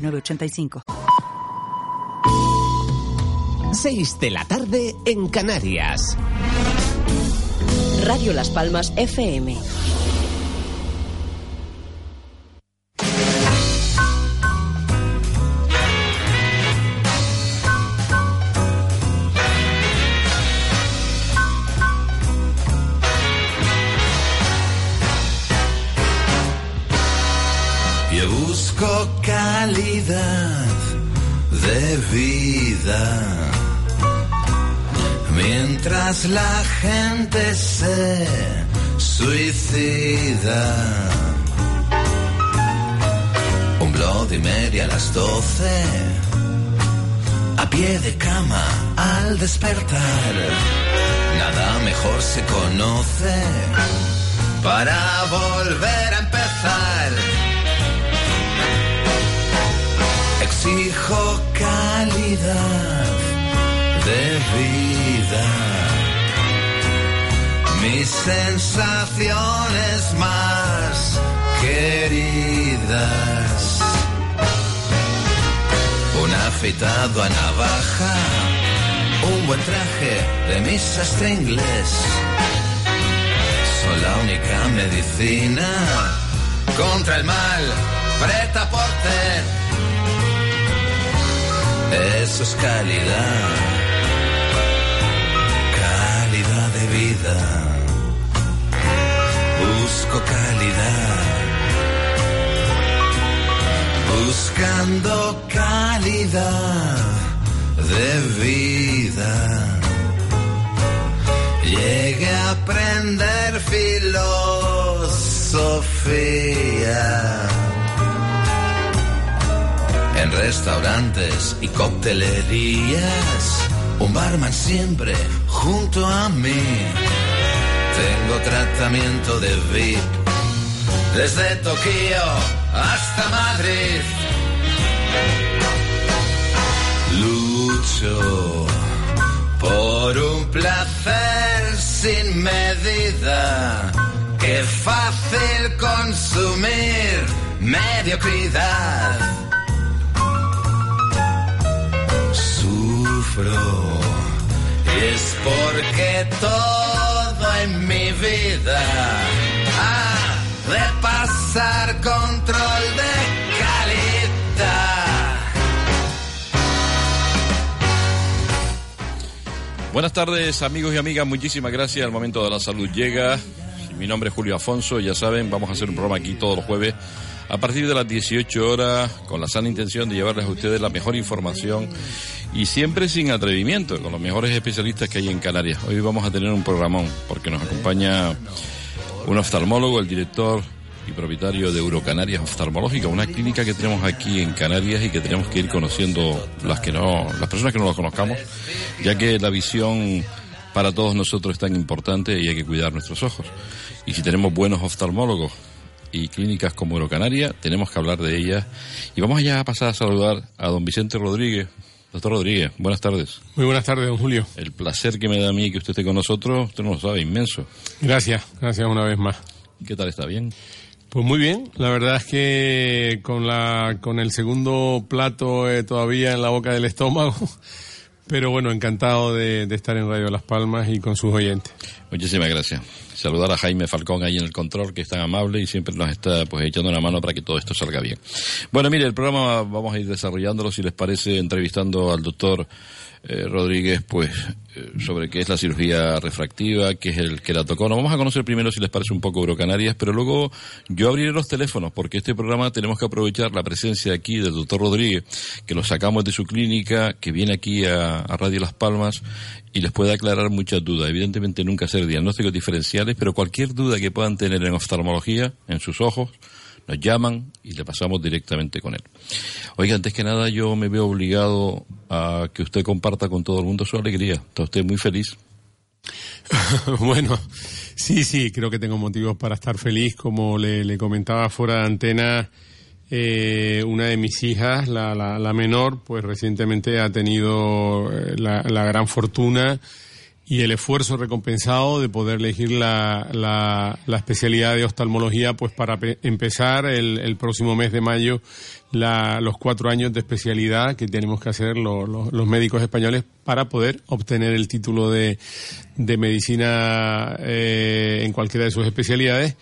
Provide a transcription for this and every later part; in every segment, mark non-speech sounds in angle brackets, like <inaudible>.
906985. 6 de la tarde en Canarias. Radio Las Palmas FM. De vida. Mientras la gente se suicida. Un Bloody Mary a las doce. A pie de cama al despertar. Nada mejor se conoce para volver a empezar. De vida. Mis sensaciones más queridas. Un afeitado a navaja. Un buen traje de mi sastre inglés. Son la única medicina contra el mal. Preta porter. Eso es calidad, calidad de vida. Busco calidad, buscando calidad de vida. Llegué a aprender filosofía en restaurantes y coctelerías. Un barman siempre junto a mí. Tengo tratamiento de VIP desde Tokio hasta Madrid. Lucho por un placer sin medida. Qué fácil consumir mediocridad. Es porque todo en mi vida ha de pasar control de calidad. Buenas tardes amigos y amigas, muchísimas gracias. El momento de la salud llega. Mi nombre es Julio Afonso, ya saben, vamos a hacer un programa aquí todos los jueves a partir de las 18 horas con la sana intención de llevarles a ustedes la mejor información y siempre sin atrevimiento, con los mejores especialistas que hay en Canarias. Hoy vamos a tener un programón porque nos acompaña un oftalmólogo, el director y propietario de Eurocanarias Oftalmológica, una clínica que tenemos aquí en Canarias y que tenemos que ir conociendo las que no, las personas que no lo conozcamos, ya que la visión para todos nosotros es tan importante y hay que cuidar nuestros ojos. Y si tenemos buenos oftalmólogos y clínicas como Eurocanaria, tenemos que hablar de ellas. Y vamos ya a pasar a saludar a don Vicente Rodríguez. Doctor Rodríguez, buenas tardes. Muy buenas tardes, don Julio. El placer que me da a mí que usted esté con nosotros, usted no lo sabe, inmenso. Gracias, gracias una vez más. ¿Qué tal está? ¿Bien? Pues muy bien, la verdad es que con, la, con el segundo plato eh, todavía en la boca del estómago, pero bueno, encantado de, estar en Radio Las Palmas y con sus oyentes. Muchísimas gracias. Saludar a Jaime Falcón ahí en el control, que es tan amable y siempre nos está pues echando una mano para que todo esto salga bien. Bueno, mire, el programa vamos a ir desarrollándolo, si les parece, entrevistando al doctor eh, Rodríguez, pues, eh, sobre qué es la cirugía refractiva, qué es el queratocono. Vamos a conocer primero, si les parece, un poco Eurocanarias, pero luego yo abriré los teléfonos, porque este programa tenemos que aprovechar la presencia aquí del doctor Rodríguez, que lo sacamos de su clínica, que viene aquí a, a Radio Las Palmas y les puede aclarar muchas dudas. Evidentemente nunca hacer diagnósticos diferenciales, pero cualquier duda que puedan tener en oftalmología, en sus ojos, nos llaman y le pasamos directamente con él. Oiga, antes que nada yo me veo obligado a que usted comparta con todo el mundo su alegría. Está usted muy feliz. <laughs> bueno, sí, sí, creo que tengo motivos para estar feliz. Como le, comentaba fuera de antena, eh, una de mis hijas, la, la, menor, pues recientemente ha tenido eh, la, la gran fortuna y el esfuerzo recompensado de poder elegir la, la, especialidad de oftalmología, pues para empezar el, el, próximo mes de mayo la, los cuatro años de especialidad que tenemos que hacer los médicos españoles para poder obtener el título de, de medicina eh, en cualquiera de sus especialidades.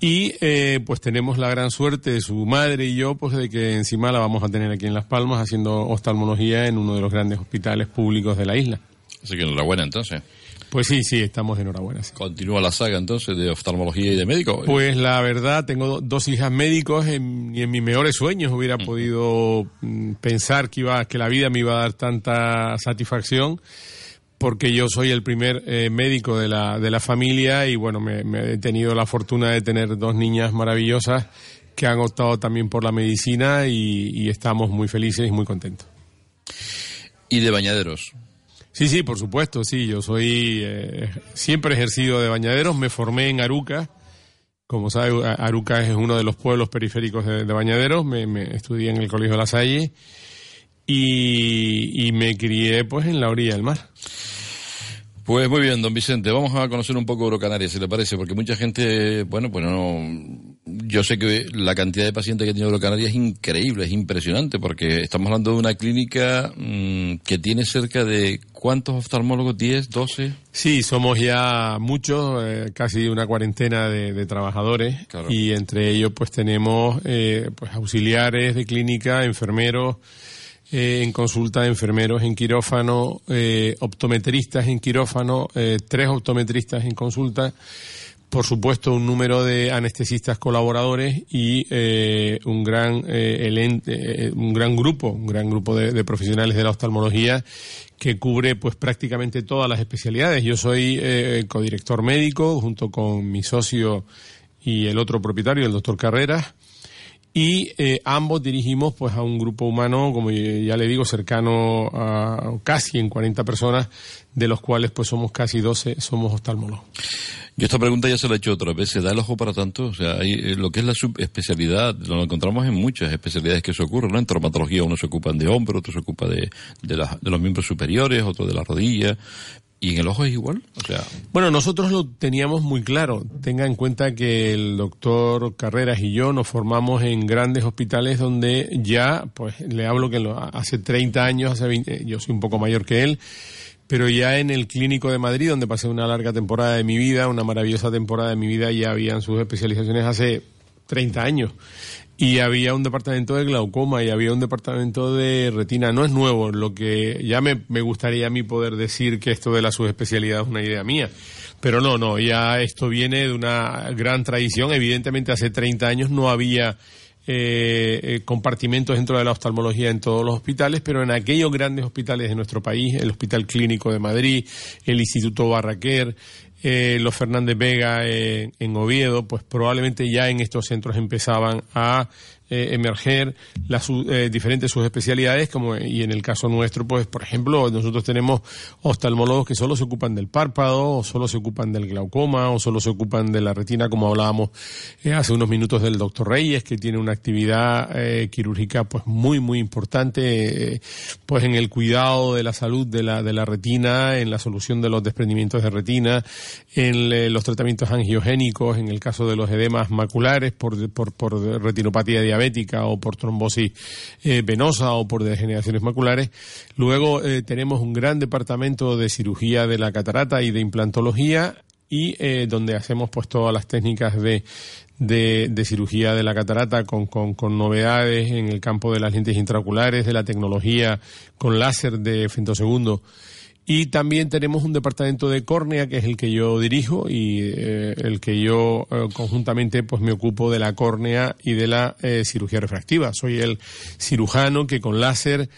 Y eh, pues tenemos la gran suerte, su madre y yo, pues de que encima la vamos a tener aquí en Las Palmas haciendo oftalmología en uno de los grandes hospitales públicos de la isla. Así que enhorabuena entonces. Pues sí, sí, estamos enhorabuena. ¿Continúa la saga entonces de oftalmología y de médico? Pues la verdad, tengo dos hijas médicos en, y en mis mejores sueños hubiera podido mm, pensar que, iba, que la vida me iba a dar tanta satisfacción porque yo soy el primer eh, médico de la, de la familia y bueno, me, he tenido la fortuna de tener dos niñas maravillosas que han optado también por la medicina y, y estamos muy felices y muy contentos. ¿Y de bañaderos? Sí, sí, por supuesto, sí. Yo soy eh, siempre ejercido de bañaderos. Me formé en Aruca. Como sabe, Aruca es uno de los pueblos periféricos de, bañaderos. Me, estudié en el Colegio de la Salle y, y me crié pues en la orilla del mar. Pues muy bien, don Vicente, vamos a conocer un poco Eurocanaria, si le parece, porque mucha gente, bueno, pues no, yo sé que la cantidad de pacientes que tiene Eurocanaria es increíble, es impresionante, porque estamos hablando de una clínica mm, que tiene cerca de, ¿cuántos oftalmólogos? ¿10, 12? Sí, somos ya muchos, eh, casi una cuarentena de, trabajadores, y entre ellos pues tenemos eh, pues auxiliares de clínica, enfermeros, eh, en consulta de enfermeros en quirófano, eh, optometristas en quirófano, eh, tres optometristas en consulta, por supuesto un número de anestesistas colaboradores y un gran un gran grupo, un gran grupo de, profesionales de la oftalmología que cubre pues prácticamente todas las especialidades. Yo soy codirector médico junto con mi socio y el otro propietario, el doctor Carreras y eh, ambos dirigimos pues a un grupo humano, como ya le digo, cercano a casi en 40 personas, de los cuales pues somos casi 12, somos oftalmólogos. Yo esta pregunta ya se la he hecho otra vez, ¿se da el ojo para tanto? O sea, hay, eh, lo que es la subespecialidad, lo encontramos en muchas especialidades que se ocurren, ¿no? En traumatología uno se ocupa de hombro, otro se ocupa de, de, los miembros superiores, otro de la rodilla, ¿Y en el ojo es igual? O sea... Bueno, nosotros lo teníamos muy claro. Tenga en cuenta que el doctor Carreras y yo nos formamos en grandes hospitales donde ya, pues le hablo que hace 30 años, hace 20, yo soy un poco mayor que él, pero ya en el Clínico de Madrid, donde pasé una larga temporada de mi vida, una maravillosa temporada de mi vida, ya habían sus especializaciones hace 30 años y había un departamento de glaucoma y había un departamento de retina. No es nuevo, lo que ya me, me gustaría a mí poder decir que esto de la subespecialidad es una idea mía. Pero no, no, ya esto viene de una gran tradición. Evidentemente hace 30 años no había eh, eh, compartimentos dentro de la oftalmología en todos los hospitales, pero en aquellos grandes hospitales de nuestro país, el Hospital Clínico de Madrid, el Instituto Barraquer, eh, los Fernández Vega en Oviedo, pues probablemente ya en estos centros empezaban a eh, emerger las eh, diferentes subespecialidades, como y en el caso nuestro, pues por ejemplo, nosotros tenemos oftalmólogos que solo se ocupan del párpado, o solo se ocupan del glaucoma, o solo se ocupan de la retina, como hablábamos eh, hace unos minutos del doctor Reyes, que tiene una actividad quirúrgica pues muy muy importante, pues en el cuidado de la salud de la de la retina, en la solución de los desprendimientos de retina, en los tratamientos angiogénicos, en el caso de los edemas maculares por por, por retinopatía diabética diabética o por trombosis eh, venosa o por degeneraciones maculares. Luego eh, tenemos un gran departamento de cirugía de la catarata y de implantología y eh, donde hacemos pues todas las técnicas de, de, cirugía de la catarata con, con, novedades en el campo de las lentes intraoculares, de la tecnología con láser de femtosegundo y también tenemos un departamento de córnea, que es el que yo dirijo y eh, el que yo eh, conjuntamente pues me ocupo de la córnea y de la eh, cirugía refractiva. Soy el cirujano que con láser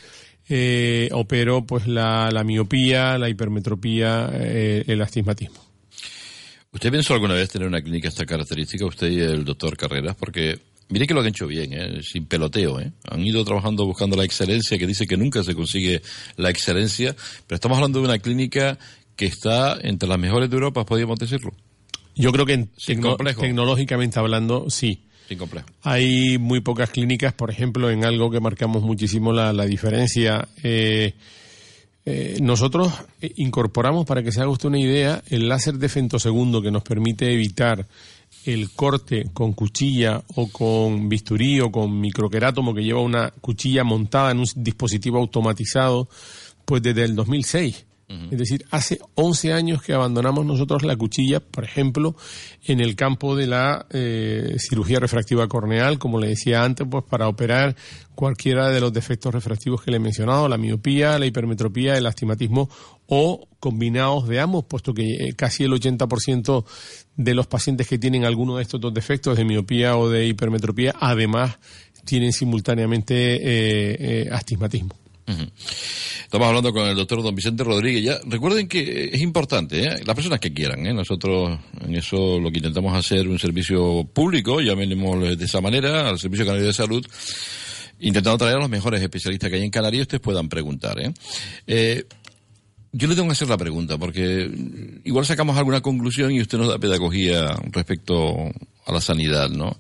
opero pues la, la, miopía, la hipermetropía, el astigmatismo. ¿Usted pensó alguna vez tener una clínica esta característica, usted y el doctor Carreras? Porque Mire que lo han hecho bien, ¿eh? sin peloteo. ¿eh? Han ido trabajando buscando la excelencia, que dice que nunca se consigue la excelencia, pero estamos hablando de una clínica que está entre las mejores de Europa, podríamos decirlo. Yo creo que tecnológicamente hablando, sí. Sin complejo. Hay muy pocas clínicas, por ejemplo, en algo que marcamos muchísimo la, diferencia. Eh, eh, nosotros incorporamos, para que se haga usted una idea, el láser de femtosegundo que nos permite evitar el corte con cuchilla o con bisturí o con microquerátomo que lleva una cuchilla montada en un dispositivo automatizado, pues desde el 2006. Es decir, hace 11 años que abandonamos nosotros la cuchilla, por ejemplo, en el campo de la eh, cirugía refractiva corneal, como le decía antes, pues para operar cualquiera de los defectos refractivos que le he mencionado, la miopía, la hipermetropía, el astigmatismo o combinados de ambos, puesto que eh, casi el 80% de los pacientes que tienen alguno de estos dos defectos, de miopía o de hipermetropía, además tienen simultáneamente eh, astigmatismo. Estamos hablando con el doctor don Vicente Rodríguez. Recuerden que es importante, ¿eh? las personas que quieran. ¿eh? Nosotros en eso lo que intentamos hacer un servicio público, llamémoslo de esa manera, al Servicio Canario de Salud, intentando traer a los mejores especialistas que hay en Canarias ustedes puedan preguntar. ¿eh? Yo le tengo que hacer la pregunta, porque igual sacamos alguna conclusión y usted nos da pedagogía respecto a la sanidad, ¿no?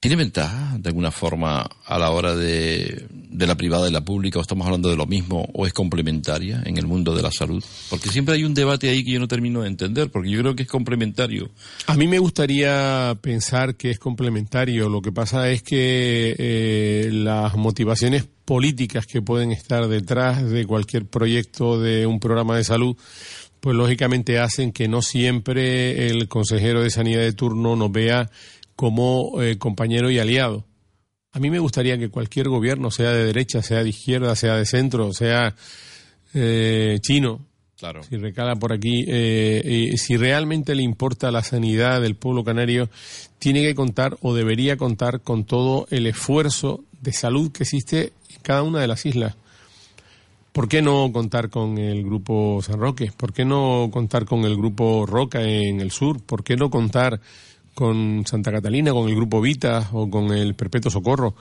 ¿Tiene ventaja de alguna forma a la hora de, de, la privada y la pública o estamos hablando de lo mismo o es complementaria en el mundo de la salud? Porque siempre hay un debate ahí que yo no termino de entender porque yo creo que es complementario. A mí me gustaría pensar que es complementario. Lo que pasa es que eh, las motivaciones políticas que pueden estar detrás de cualquier proyecto de un programa de salud pues lógicamente hacen que no siempre el consejero de sanidad de turno nos vea como eh, compañero y aliado. A mí me gustaría que cualquier gobierno, sea de derecha, sea de izquierda, sea de centro, sea eh, chino, claro. si recala por aquí, eh, si realmente le importa la sanidad del pueblo canario, tiene que contar o debería contar con todo el esfuerzo de salud que existe en cada una de las islas. ¿Por qué no contar con el grupo San Roque? ¿Por qué no contar con el grupo Roca en el sur? ¿Por qué no contar con Santa Catalina, con el Grupo Vita o con el Perpetuo Socorro.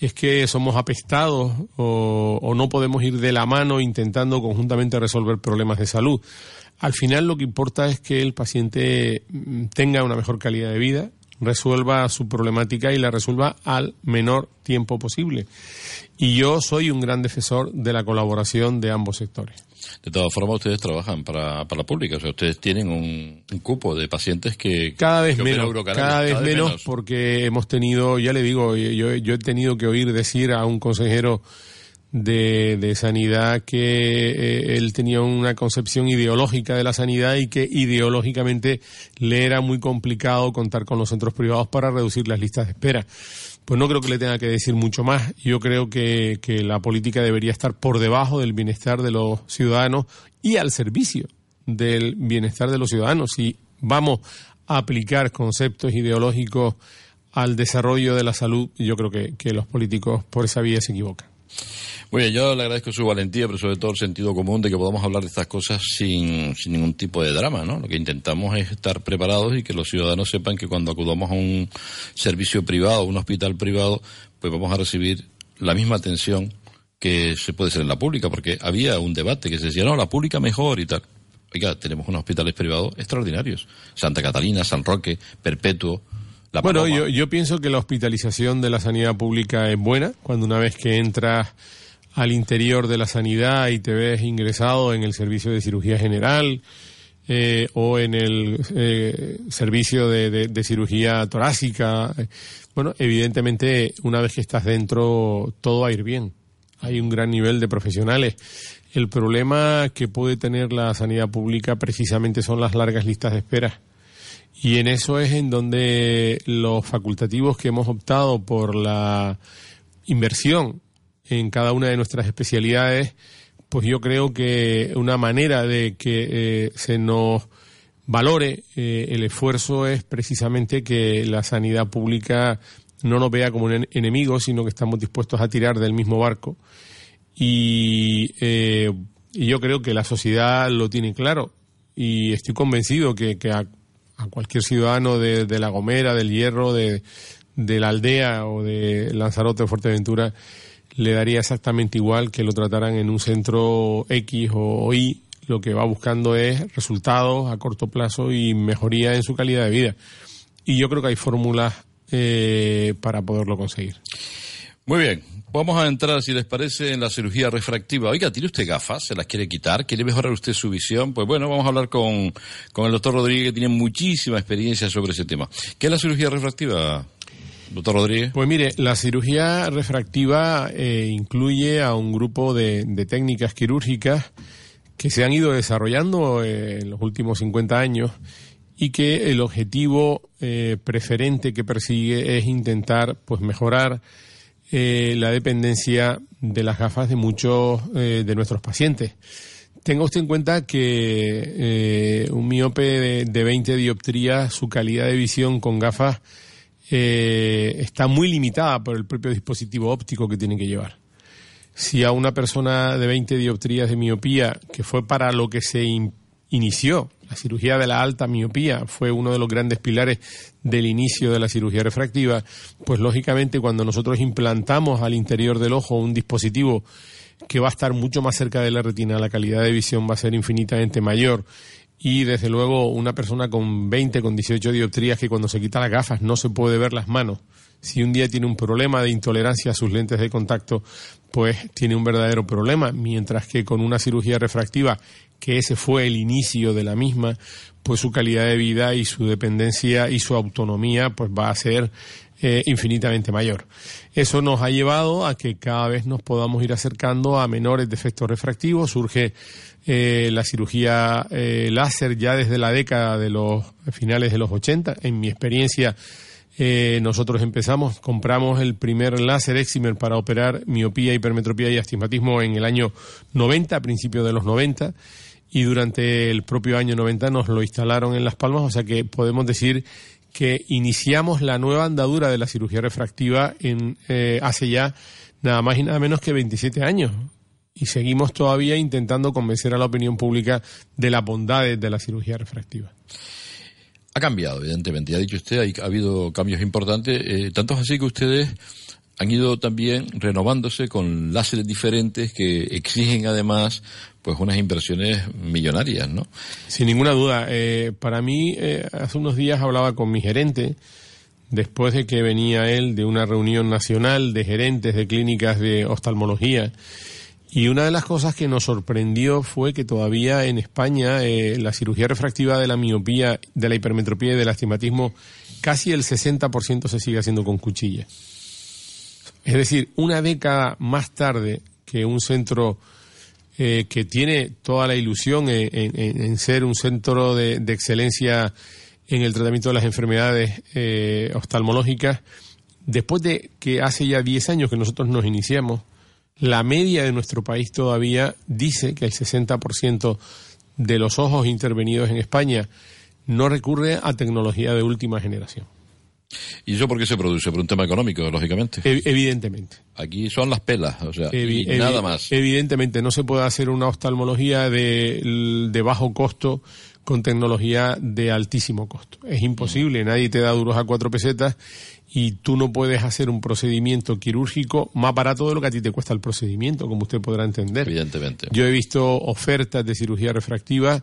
Es que somos apestados o, no podemos ir de la mano intentando conjuntamente resolver problemas de salud. Al final lo que importa es que el paciente mm, tenga una mejor calidad de vida, resuelva su problemática y la resuelva al menor tiempo posible. Y yo soy un gran defensor de la colaboración de ambos sectores. De todas formas, ustedes trabajan para, para la pública, o sea, ustedes tienen un, cupo de pacientes que... Cada vez menos, cada, vez, menos, porque hemos tenido, ya le digo, yo, yo he tenido que oír decir a un consejero de, de sanidad que eh, él tenía una concepción ideológica de la sanidad y que ideológicamente le era muy complicado contar con los centros privados para reducir las listas de espera pues no creo que le tenga que decir mucho más. Yo creo que, la política debería estar por debajo del bienestar de los ciudadanos y al servicio del bienestar de los ciudadanos. Si vamos a aplicar conceptos ideológicos al desarrollo de la salud, yo creo que, que los políticos por esa vía se equivocan. Bueno, yo le agradezco su valentía, pero sobre todo el sentido común de que podamos hablar de estas cosas sin, sin ningún tipo de drama, ¿no? Lo que intentamos es estar preparados y que los ciudadanos sepan que cuando acudamos a un servicio privado, un hospital privado, pues vamos a recibir la misma atención que se puede ser en la pública, porque había un debate que se decía, no, la pública mejor y tal. Oiga, tenemos unos hospitales privados extraordinarios. Santa Catalina, San Roque, Perpetuo, la bueno, yo, yo, pienso que la hospitalización de la sanidad pública es buena cuando una vez que entras al interior de la sanidad y te ves ingresado en el servicio de cirugía general eh, o en el eh, servicio de, cirugía torácica. Bueno, evidentemente, una vez que estás dentro, todo va a ir bien. Hay un gran nivel de profesionales. El problema que puede tener la sanidad pública precisamente son las largas listas de espera. Y en eso es en donde los facultativos que hemos optado por la inversión en cada una de nuestras especialidades, pues yo creo que una manera de que eh, se nos valore eh, el esfuerzo es precisamente que la sanidad pública no nos vea como un enemigo, sino que estamos dispuestos a tirar del mismo barco. Y, eh, yo creo que la sociedad lo tiene claro y estoy convencido que, a, cualquier ciudadano de, de, La Gomera, del Hierro, de, de la aldea o de Lanzarote o Fuerteventura le daría exactamente igual que lo trataran en un centro X o Y. Lo que va buscando es resultados a corto plazo y mejoría en su calidad de vida. Y yo creo que hay fórmulas eh, para poderlo conseguir. Muy bien, vamos a entrar, si les parece, en la cirugía refractiva. Oiga, ¿tiene usted gafas? ¿Se las quiere quitar? ¿Quiere mejorar usted su visión? Pues bueno, vamos a hablar con, con el doctor Rodríguez, que tiene muchísima experiencia sobre ese tema. ¿Qué es la cirugía refractiva, doctor Rodríguez? Pues mire, la cirugía refractiva eh, incluye a un grupo de, de, técnicas quirúrgicas que se han ido desarrollando eh, en los últimos 50 años y que el objetivo eh, preferente que persigue es intentar pues mejorar eh, la dependencia de las gafas de muchos eh, de nuestros pacientes. Tenga usted en cuenta que eh, un miope de, de, 20 dioptrías, su calidad de visión con gafas está muy limitada por el propio dispositivo óptico que tiene que llevar. Si a una persona de 20 dioptrías de miopía, que fue para lo que se inició la cirugía de la alta miopía fue uno de los grandes pilares del inicio de la cirugía refractiva, pues lógicamente cuando nosotros implantamos al interior del ojo un dispositivo que va a estar mucho más cerca de la retina, la calidad de visión va a ser infinitamente mayor y desde luego una persona con 20, con 18 dioptrías que cuando se quita las gafas no se puede ver las manos. Si un día tiene un problema de intolerancia a sus lentes de contacto, pues tiene un verdadero problema, mientras que con una cirugía refractiva que ese fue el inicio de la misma, pues su calidad de vida y su dependencia y su autonomía pues va a ser eh, infinitamente mayor. Eso nos ha llevado a que cada vez nos podamos ir acercando a menores defectos refractivos. Surge eh, la cirugía eh, láser ya desde la década de los finales de los 80. En mi experiencia, nosotros empezamos, compramos el primer láser Eximer para operar miopía, hipermetropía y astigmatismo en el año 90, a principios de los 90 y durante el propio año 90 nos lo instalaron en Las Palmas, o sea que podemos decir que iniciamos la nueva andadura de la cirugía refractiva en, eh, hace ya nada más y nada menos que 27 años. Y seguimos todavía intentando convencer a la opinión pública de las bondades de la cirugía refractiva. Ha cambiado, evidentemente. Ya ha dicho usted, ha habido cambios importantes, eh, tantos así que ustedes han ido también renovándose con láseres diferentes que exigen además pues unas inversiones millonarias, ¿no? Sin ninguna duda. Eh, para mí, eh, hace unos días hablaba con mi gerente, después de que venía él de una reunión nacional de gerentes de clínicas de oftalmología, y una de las cosas que nos sorprendió fue que todavía en España eh, la cirugía refractiva de la miopía, de la hipermetropía y del astigmatismo, casi el 60% se sigue haciendo con cuchilla. Es decir, una década más tarde que un centro eh, que tiene toda la ilusión en, ser un centro de, excelencia en el tratamiento de las enfermedades eh, oftalmológicas, después de que hace ya 10 años que nosotros nos iniciamos, la media de nuestro país todavía dice que el 60% de los ojos intervenidos en España no recurre a tecnología de última generación. ¿Y eso por qué se produce? Por un tema económico, lógicamente. evidentemente. Aquí son las pelas, o sea, nada más. Evidentemente, no se puede hacer una oftalmología de, de, bajo costo con tecnología de altísimo costo. Es imposible, nadie te da duros a cuatro pesetas y tú no puedes hacer un procedimiento quirúrgico más barato de lo que a ti te cuesta el procedimiento, como usted podrá entender. Evidentemente. Yo he visto ofertas de cirugía refractiva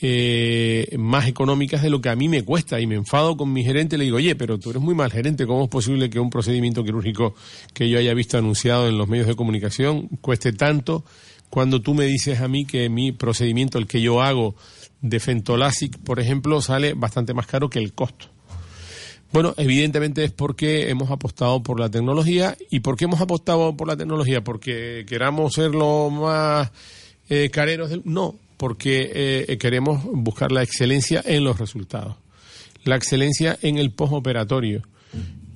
eh, más económicas de lo que a mí me cuesta y me enfado con mi gerente le digo, oye, pero tú eres muy mal gerente, ¿cómo es posible que un procedimiento quirúrgico que yo haya visto anunciado en los medios de comunicación cueste tanto cuando tú me dices a mí que mi procedimiento, el que yo hago de Fentolasic, por ejemplo, sale bastante más caro que el costo? Bueno, evidentemente es porque hemos apostado por la tecnología. ¿Y por qué hemos apostado por la tecnología? ¿Porque queramos ser los más eh, careros del...? No, porque eh, queremos buscar la excelencia en los resultados. La excelencia en el postoperatorio.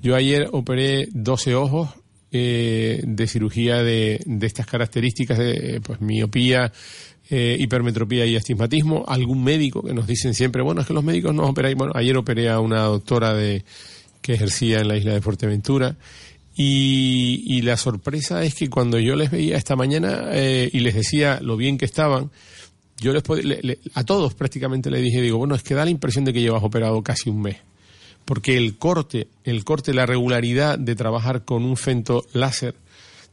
Yo ayer operé 12 ojos eh, de cirugía de, de, estas características de pues, miopía, eh, hipermetropía y astigmatismo. Algún médico que nos dicen siempre, bueno, es que los médicos no operan. Bueno, ayer operé a una doctora de, que ejercía en la isla de Fuerteventura. Y, y la sorpresa es que cuando yo les veía esta mañana y les decía lo bien que estaban, yo les a todos prácticamente le dije, digo, bueno, es que da la impresión de que llevas operado casi un mes. porque el corte, el corte, la regularidad de trabajar con un fento láser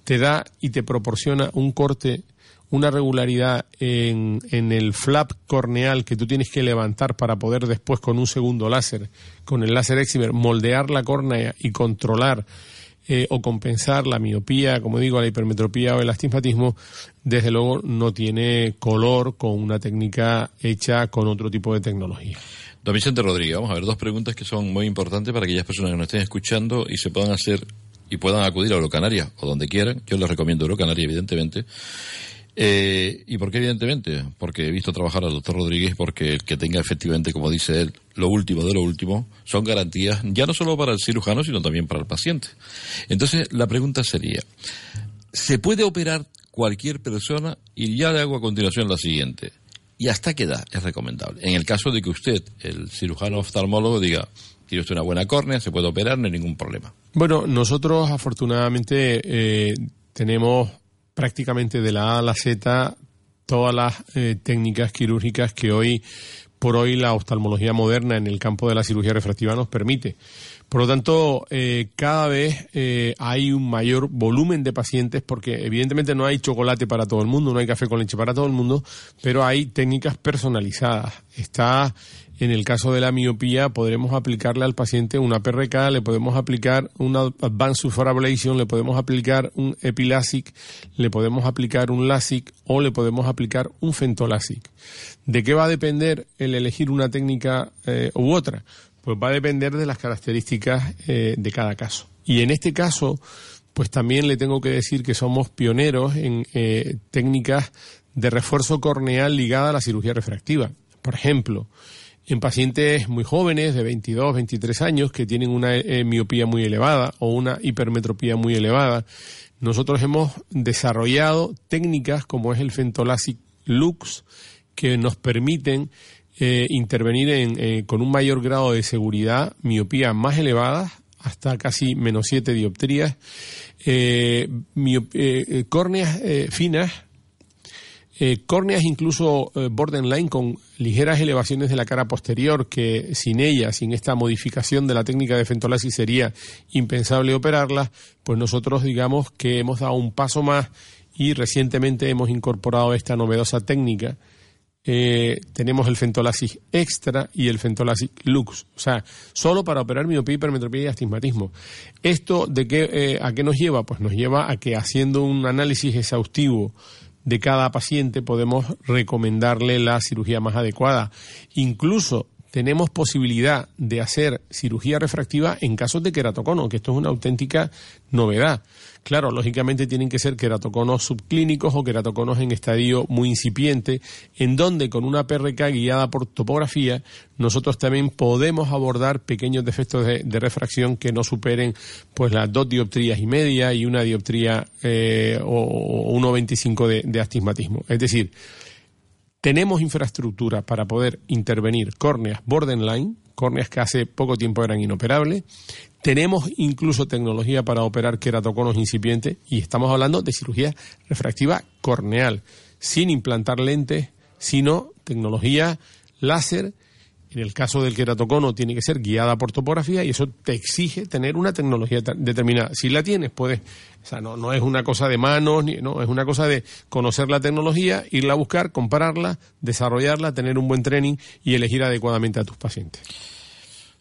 te da y te proporciona un corte, una regularidad en, en el flap corneal que tú tienes que levantar para poder después con un segundo láser, con el láser Excimer, moldear la córnea y controlar eh, o compensar la miopía, como digo, la hipermetropía o el astigmatismo, desde luego no tiene color con una técnica hecha con otro tipo de tecnología. Don Vicente Rodríguez, vamos a ver dos preguntas que son muy importantes para aquellas personas que nos estén escuchando y se puedan hacer y puedan acudir a Eurocanaria o donde quieran. Yo les recomiendo Eurocanaria, evidentemente. Eh, ¿Y por qué, evidentemente? Porque he visto trabajar al doctor Rodríguez, porque el que tenga efectivamente, como dice él, lo último de lo último, son garantías ya no solo para el cirujano, sino también para el paciente. Entonces, la pregunta sería, ¿se puede operar cualquier persona? Y ya le hago a continuación la siguiente. ¿Y hasta qué edad es recomendable? En el caso de que usted, el cirujano oftalmólogo, diga, tiene usted una buena córnea, se puede operar, no hay ningún problema. Bueno, nosotros afortunadamente eh, tenemos prácticamente de la A a la Z todas las eh, técnicas quirúrgicas que hoy por hoy la oftalmología moderna en el campo de la cirugía refractiva nos permite. Por lo tanto, eh, cada vez eh, hay un mayor volumen de pacientes porque evidentemente no hay chocolate para todo el mundo, no hay café con leche para todo el mundo, pero hay técnicas personalizadas. Está en el caso de la miopía, podremos aplicarle al paciente una PRK, le podemos aplicar una Advanced Sulfur Ablation, le podemos aplicar un Epilasic, le podemos aplicar un LASIK o le podemos aplicar un Fentolasic. ¿De qué va a depender el elegir una técnica eh, u otra? Pues va a depender de las características eh, de cada caso. Y en este caso, pues también le tengo que decir que somos pioneros en eh, técnicas de refuerzo corneal ligada a la cirugía refractiva. Por ejemplo, en pacientes muy jóvenes, de 22, 23 años, que tienen una eh, miopía muy elevada o una hipermetropía muy elevada, nosotros hemos desarrollado técnicas como es el Fentolasic Lux, que nos permiten eh, intervenir eh, con un mayor grado de seguridad, miopía más elevada, hasta casi menos 7 dioptrías, córneas finas eh, córneas incluso eh, borderline con ligeras elevaciones de la cara posterior que sin ella, sin esta modificación de la técnica de fentolasis sería impensable operarlas, pues nosotros digamos que hemos dado un paso más y recientemente hemos incorporado esta novedosa técnica. Eh, tenemos el fentolasis extra y el fentolasis lux, o sea, solo para operar miopía, hipermetropía y astigmatismo. ¿Esto de qué, a qué nos lleva? Pues nos lleva a que haciendo un análisis exhaustivo de cada paciente podemos recomendarle la cirugía más adecuada. Incluso tenemos posibilidad de hacer cirugía refractiva en casos de queratocono, que esto es una auténtica novedad. Claro, lógicamente tienen que ser queratoconos subclínicos o queratoconos en estadio muy incipiente, en donde con una PRK guiada por topografía nosotros también podemos abordar pequeños defectos de, refracción que no superen pues las dos dioptrías y media y una dioptría eh, o, 1,25 de, de astigmatismo. Es decir, tenemos infraestructura para poder intervenir córneas borderline, córneas que hace poco tiempo eran inoperables. Tenemos incluso tecnología para operar queratoconos incipientes y estamos hablando de cirugía refractiva corneal, sin implantar lentes, sino tecnología láser en el caso del queratocono tiene que ser guiada por topografía y eso te exige tener una tecnología determinada. Si la tienes, puedes, o sea, no, no es una cosa de manos, ni, no, es una cosa de conocer la tecnología, irla a buscar, compararla, desarrollarla, tener un buen training y elegir adecuadamente a tus pacientes.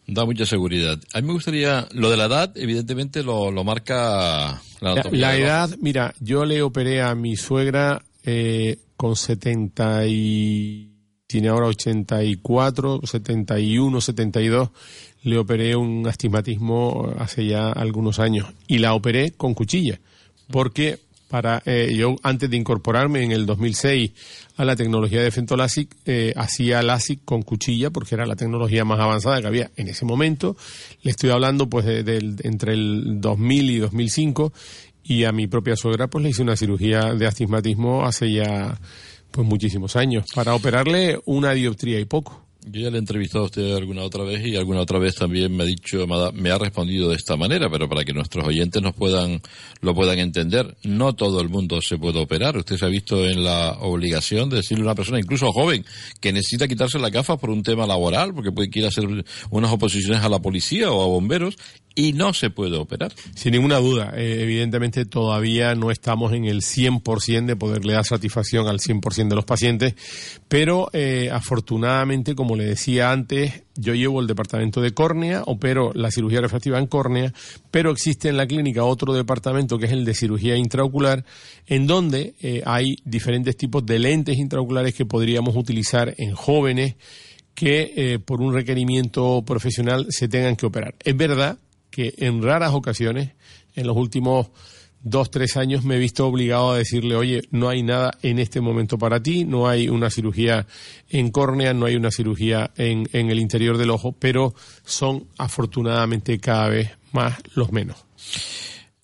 Da mucha seguridad. A mí me gustaría, lo de la edad, evidentemente lo, lo marca la La, edad, mira, yo le operé a mi suegra eh, con 70 y tiene ahora 84, 71, 72. Le operé un astigmatismo hace ya algunos años y la operé con cuchilla, porque para eh, yo antes de incorporarme en el 2006 a la tecnología de Fentolasic eh, hacía LASIK con cuchilla porque era la tecnología más avanzada que había en ese momento. Le estoy hablando pues de, entre el 2000 y 2005 y a mi propia suegra pues le hice una cirugía de astigmatismo hace ya pues muchísimos años, para operarle una dioptría y poco. Yo ya le he entrevistado a usted alguna otra vez y alguna otra vez también me ha dicho, me ha respondido de esta manera, pero para que nuestros oyentes nos puedan, lo puedan entender, no todo el mundo se puede operar. Usted se ha visto en la obligación de decirle a una persona, incluso joven, que necesita quitarse la gafas por un tema laboral, porque puede ir hacer unas oposiciones a la policía o a bomberos, y no se puede operar. Sin ninguna duda. Eh, evidentemente todavía no estamos en el 100% de poderle dar satisfacción al 100% de los pacientes, pero eh, afortunadamente, como le decía antes, yo llevo el departamento de córnea, opero la cirugía refractiva en córnea, pero existe en la clínica otro departamento que es el de cirugía intraocular, en donde eh, hay diferentes tipos de lentes intraoculares que podríamos utilizar en jóvenes que por un requerimiento profesional se tengan que operar. Es verdad que en raras ocasiones, en los últimos dos, tres años, me he visto obligado a decirle, oye, no hay nada en este momento para ti, no hay una cirugía en córnea, no hay una cirugía en, en el interior del ojo, pero son afortunadamente cada vez más los menos.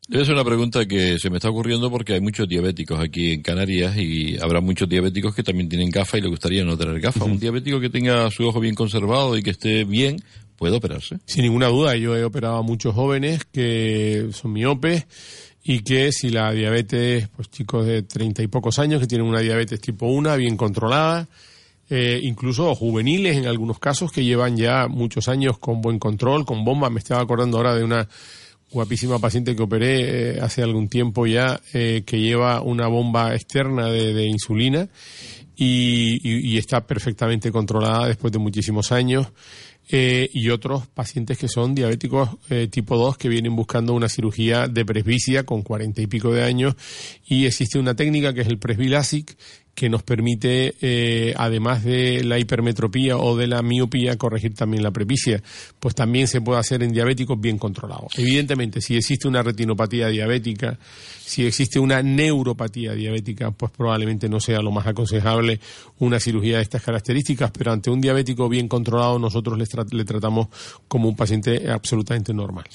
Es una pregunta que se me está ocurriendo porque hay muchos diabéticos aquí en Canarias y habrá muchos diabéticos que también tienen gafas y le gustaría no tener gafas. Un diabético que tenga su ojo bien conservado y que esté bien puede operarse. Sin ninguna duda, yo he operado a muchos jóvenes que son miopes y que si la diabetes, pues chicos de treinta y pocos años que tienen una diabetes tipo 1 bien controlada, eh, incluso juveniles en algunos casos que llevan ya muchos años con buen control, con bomba. Me estaba acordando ahora de una guapísima paciente que operé eh, hace algún tiempo ya, eh, que lleva una bomba externa de, insulina y, está perfectamente controlada después de muchísimos años. Eh, y otros pacientes que son diabéticos eh, tipo 2 que vienen buscando una cirugía de presbicia con cuarenta y pico de años. Y existe una técnica que es el presbilasic que nos permite, eh, además de la hipermetropía o de la miopía, corregir también la presbicia. Pues también se puede hacer en diabéticos bien controlados. Evidentemente, si existe una retinopatía diabética, si existe una neuropatía diabética, pues probablemente no sea lo más aconsejable una cirugía de estas características, pero ante un diabético bien controlado nosotros le, le tratamos como un paciente absolutamente normal.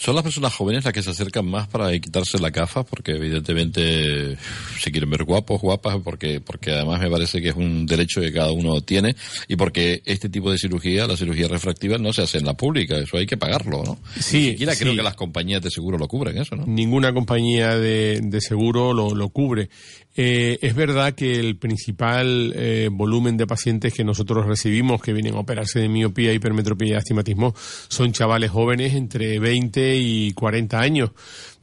¿Son las personas jóvenes las que se acercan más para quitarse la gafa? Porque evidentemente se quieren ver guapos, guapas, porque, porque además me parece que es un derecho que cada uno tiene y porque este tipo de cirugía, la cirugía refractiva, no se hace en la pública, eso hay que pagarlo, ¿no? Sí. Ni siquiera creo que las compañías de seguro lo cubren, eso, ¿no? Ninguna compañía de, de seguro lo, lo cubre. Eh, es verdad que el principal eh, volumen de pacientes que nosotros recibimos que vienen a operarse de miopía, hipermetropía y astigmatismo son chavales jóvenes entre 20 y 40 años.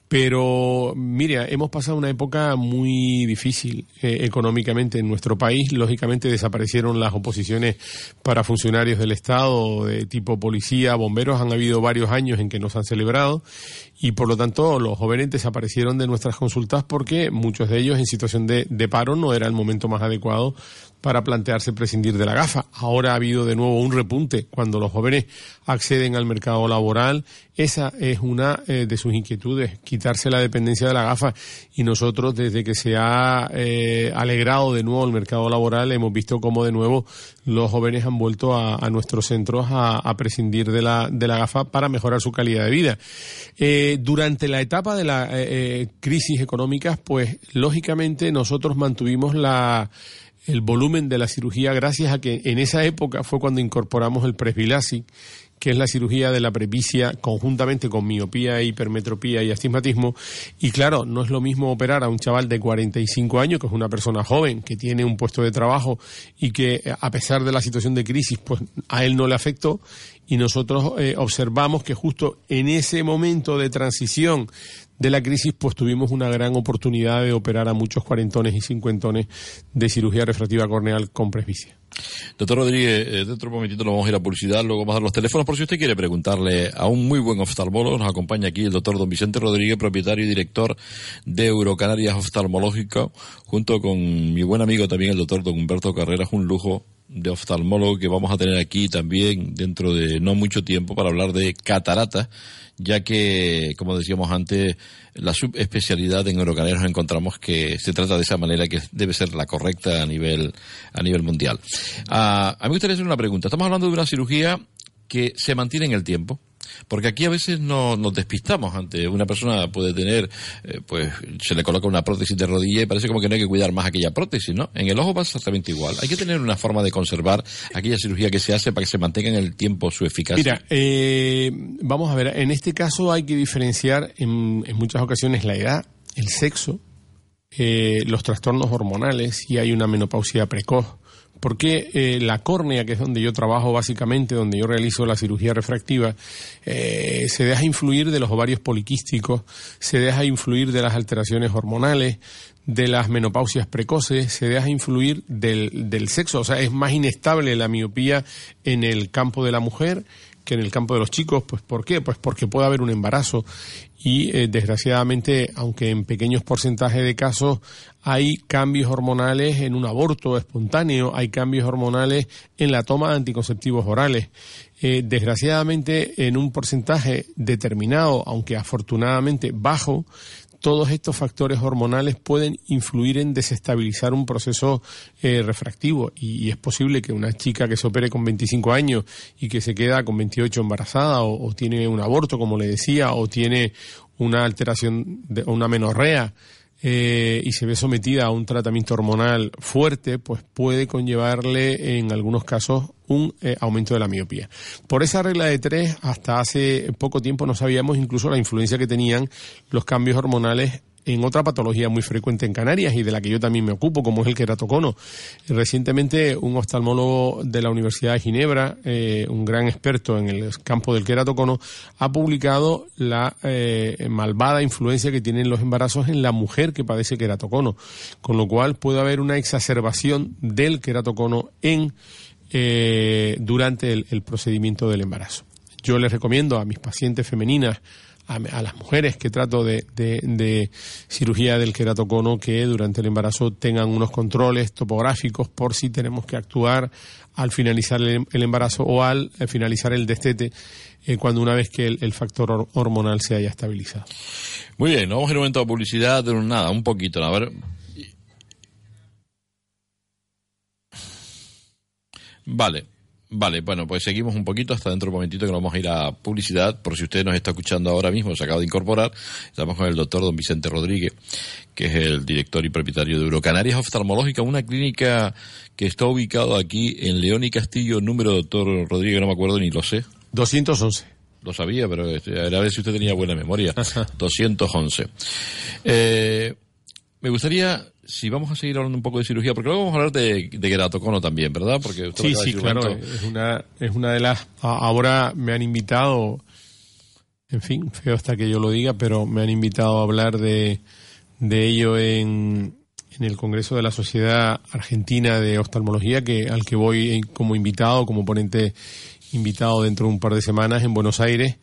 Pero, mira, hemos pasado una época muy difícil eh, económicamente en nuestro país. Lógicamente desaparecieron las oposiciones para funcionarios del Estado de tipo policía, bomberos. Han habido varios años en que nos han celebrado y, por lo tanto, los jóvenes desaparecieron de nuestras consultas porque muchos de ellos en situación de, de paro no era el momento más adecuado para plantearse prescindir de la gafa. Ahora ha habido de nuevo un repunte cuando los jóvenes acceden al mercado laboral. Esa es una eh, de sus inquietudes, quitarse la dependencia de la gafa. Y nosotros, desde que se ha eh, alegrado de nuevo el mercado laboral, hemos visto cómo de nuevo los jóvenes han vuelto a, nuestros centros a, prescindir de la, de la gafa para mejorar su calidad de vida. Eh, durante la etapa de la crisis económica, pues lógicamente nosotros mantuvimos la el volumen de la cirugía gracias a que en esa época fue cuando incorporamos el presbilasi, que es la cirugía de la presbicia conjuntamente con miopía, hipermetropía y astigmatismo. Y claro, no es lo mismo operar a un chaval de 45 años, que es una persona joven, que tiene un puesto de trabajo y que a pesar de la situación de crisis, pues a él no le afectó. Y nosotros eh, observamos que justo en ese momento de transición de la crisis, pues tuvimos una gran oportunidad de operar a muchos cuarentones y cincuentones de cirugía refractiva corneal con presbicia. Doctor Rodríguez, eh, dentro de un momentito lo vamos a ir a publicidad, luego vamos a dar los teléfonos por si usted quiere preguntarle a un muy buen oftalmólogo. Nos acompaña aquí el doctor don Vicente Rodríguez, propietario y director de Eurocanarias Oftalmológico, junto con mi buen amigo también el doctor don Humberto Carreras, un lujo de oftalmólogo que vamos a tener aquí también dentro de no mucho tiempo para hablar de catarata ya que, como decíamos antes, la subespecialidad en eurocaneros encontramos que se trata de esa manera que debe ser la correcta a nivel, a nivel mundial. Ah, a mí me gustaría hacer una pregunta. Estamos hablando de una cirugía que se mantiene en el tiempo, Porque aquí a veces no, nos despistamos ante una persona puede tener, eh, pues se le coloca una prótesis de rodilla y parece como que no hay que cuidar más aquella prótesis, ¿no? En el ojo pasa exactamente igual. Hay que tener una forma de conservar aquella cirugía que se hace para que se mantenga en el tiempo su eficacia. Mira, eh, vamos a ver, en este caso hay que diferenciar en, en muchas ocasiones la edad, el sexo, eh, los trastornos hormonales y hay una menopausia precoz. Porque eh, la córnea, que es donde yo trabajo básicamente, donde yo realizo la cirugía refractiva, eh, se deja influir de los ovarios poliquísticos, se deja influir de las alteraciones hormonales, de las menopausias precoces, se deja influir del, del sexo. O sea, es más inestable la miopía en el campo de la mujer que en el campo de los chicos. Pues ¿por qué? Pues porque puede haber un embarazo y eh, desgraciadamente, aunque en pequeños porcentajes de casos hay cambios hormonales en un aborto espontáneo, hay cambios hormonales en la toma de anticonceptivos orales. Eh, desgraciadamente, en un porcentaje determinado, aunque afortunadamente bajo, todos estos factores hormonales pueden influir en desestabilizar un proceso eh, refractivo. Y, es posible que una chica que se opere con 25 años y que se queda con 28 embarazada o, tiene un aborto, como le decía, o tiene una alteración, de, una menorrea, eh, y se ve sometida a un tratamiento hormonal fuerte, pues puede conllevarle en algunos casos un eh, aumento de la miopía. Por esa regla de tres, hasta hace poco tiempo no sabíamos incluso la influencia que tenían los cambios hormonales en otra patología muy frecuente en Canarias y de la que yo también me ocupo, como es el queratocono. Recientemente, un oftalmólogo de la Universidad de Ginebra, eh, un gran experto en el campo del queratocono, ha publicado la eh, malvada influencia que tienen los embarazos en la mujer que padece queratocono, con lo cual puede haber una exacerbación del queratocono en eh, durante el procedimiento del embarazo. Yo les recomiendo a mis pacientes femeninas a, las mujeres que trato de, de, cirugía del queratocono que durante el embarazo tengan unos controles topográficos por si tenemos que actuar al finalizar el, embarazo o al eh, finalizar el destete eh, cuando una vez que el, factor hormonal se haya estabilizado. Muy bien, vamos a ir un momento de publicidad, de nada, un poquito, a ver. Vale, Vale, bueno, pues seguimos un poquito hasta dentro de un momentito que nos vamos a ir a publicidad. Por si usted nos está escuchando ahora mismo, se acaba de incorporar, estamos con el doctor don Vicente Rodríguez, que es el director y propietario de Eurocanarias Oftalmológica, una clínica que está ubicado aquí en León y Castillo, número doctor Rodríguez, no me acuerdo ni lo sé. 211 lo sabía, pero este, a ver si usted tenía buena memoria. <laughs> 211. Eh, me gustaría si vamos a seguir hablando un poco de cirugía, porque luego vamos a hablar de, de queratocono también, ¿verdad? Porque sí, sí, claro, es una, es una de las... Ahora me han invitado, en fin, feo hasta que yo lo diga, pero me han invitado a hablar de, de ello en, en el Congreso de la Sociedad Argentina de Oftalmología, que, al que voy como invitado, como ponente invitado dentro de un par de semanas en Buenos Aires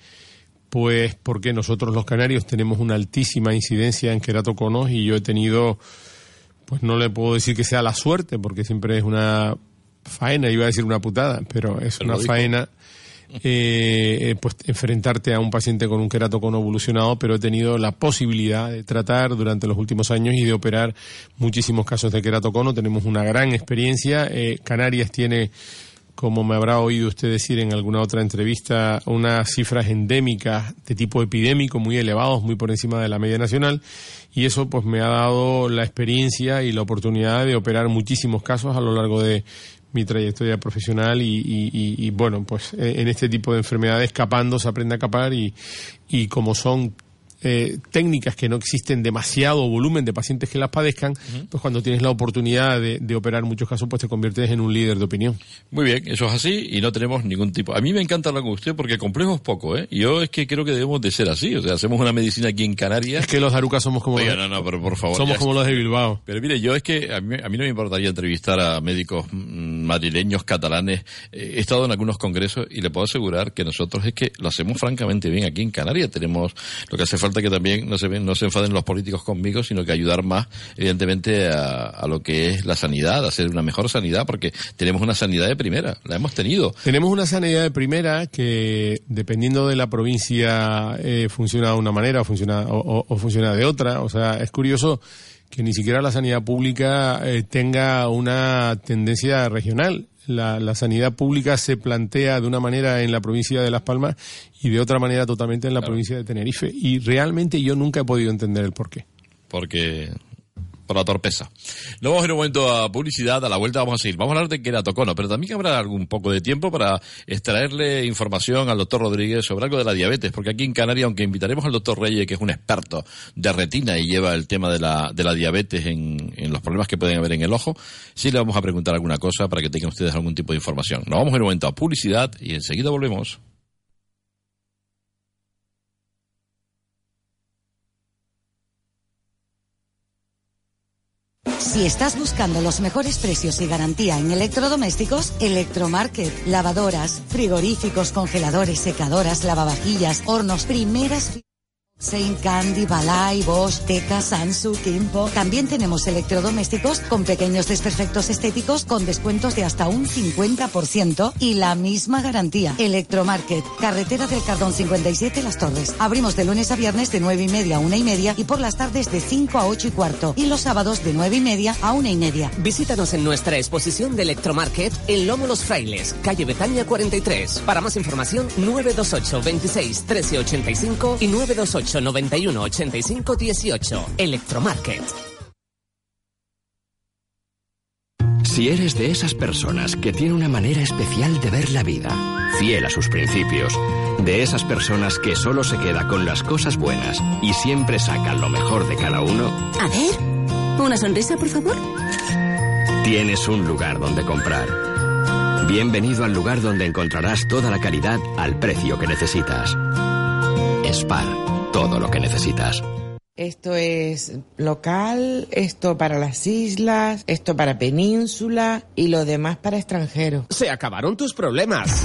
pues porque nosotros los canarios tenemos una altísima incidencia en queratoconos y yo he tenido pues no le puedo decir que sea la suerte, porque siempre es una faena, iba a decir una putada, pero es una faena. Eh, eh, pues enfrentarte a un paciente con un queratocono evolucionado, pero he tenido la posibilidad de tratar durante los últimos años y de operar muchísimos casos de queratocono. Tenemos una gran experiencia. Eh, Canarias tiene como me habrá oído usted decir en alguna otra entrevista, unas cifras endémicas de tipo epidémico muy elevados, muy por encima de la media nacional, y eso pues me ha dado la experiencia y la oportunidad de operar muchísimos casos a lo largo de mi trayectoria profesional y, bueno, pues en este tipo de enfermedades escapando se aprende a capar y, y como son eh, técnicas que no existen demasiado volumen de pacientes que las padezcan, pues cuando tienes la oportunidad de, operar muchos casos, pues te conviertes en un líder de opinión. Muy bien, eso es así y no tenemos ningún tipo. A mí me encanta hablar con usted porque complejo es poco, ¿eh? Yo es que creo que debemos de ser así, o sea, hacemos una medicina aquí en Canarias. Es que los arucas somos como los... no, no, pero por favor. Somos como los de Bilbao. Pero mire, yo es que a mí, a mí no me importaría entrevistar a médicos mm, madrileños, catalanes. He estado en algunos congresos y le puedo asegurar que nosotros es que lo hacemos francamente bien aquí en Canarias. Tenemos lo que hace falta que también no se no se enfaden los políticos conmigo, sino que ayudar más, evidentemente, a, lo que es la sanidad, a hacer una mejor sanidad, porque tenemos una sanidad de primera, la hemos tenido. Tenemos una sanidad de primera que, dependiendo de la provincia, eh, funciona de una manera o funciona, o, funciona de otra. O sea, es curioso que ni siquiera la sanidad pública eh, tenga una tendencia regional. La, la, sanidad pública se plantea de una manera en la provincia de Las Palmas y de otra manera totalmente en la provincia de Tenerife. Y realmente yo nunca he podido entender el porqué. Porque la torpeza. Nos vamos en un momento a publicidad, a la vuelta vamos a seguir. Vamos a hablar de queratocono, pero también habrá algún poco de tiempo para extraerle información al doctor Rodríguez sobre algo de la diabetes, porque aquí en Canarias, aunque invitaremos al doctor Reyes, que es un experto de retina y lleva el tema de la, de la diabetes en, en los problemas que pueden haber en el ojo, sí le vamos a preguntar alguna cosa para que tengan ustedes algún tipo de información. Nos vamos en un momento a publicidad y enseguida volvemos. Si estás buscando los mejores precios y garantía en electrodomésticos, Electromarket, lavadoras, frigoríficos, congeladores, secadoras, lavavajillas, hornos, primeras Saint Candy, Balay, Bosch, Teca, Sansu, Kimpo. También tenemos electrodomésticos con pequeños desperfectos estéticos con descuentos de hasta un 50% y la misma garantía. Electromarket, carretera del Cardón 57 Las Torres. Abrimos de lunes a viernes de 9 y media a 1 y media y por las tardes de 5 a 8 y cuarto y los sábados de 9 y media a 1 y media. Visítanos en nuestra exposición de Electromarket en Lomo Los Frailes, calle Betania 43. Para más información 928 26 1385 y 928 91 85 18. Electromarket. Si eres de esas personas que tiene una manera especial de ver la vida, fiel a sus principios, de esas personas que solo se queda con las cosas buenas y siempre sacan lo mejor de cada uno, A ver, una sonrisa, por favor. tienes un lugar donde comprar. Bienvenido al lugar donde encontrarás toda la calidad al precio que necesitas. Spar, todo lo que necesitas. Esto es local, esto para las islas, esto para península y lo demás para extranjeros. Se acabaron tus problemas.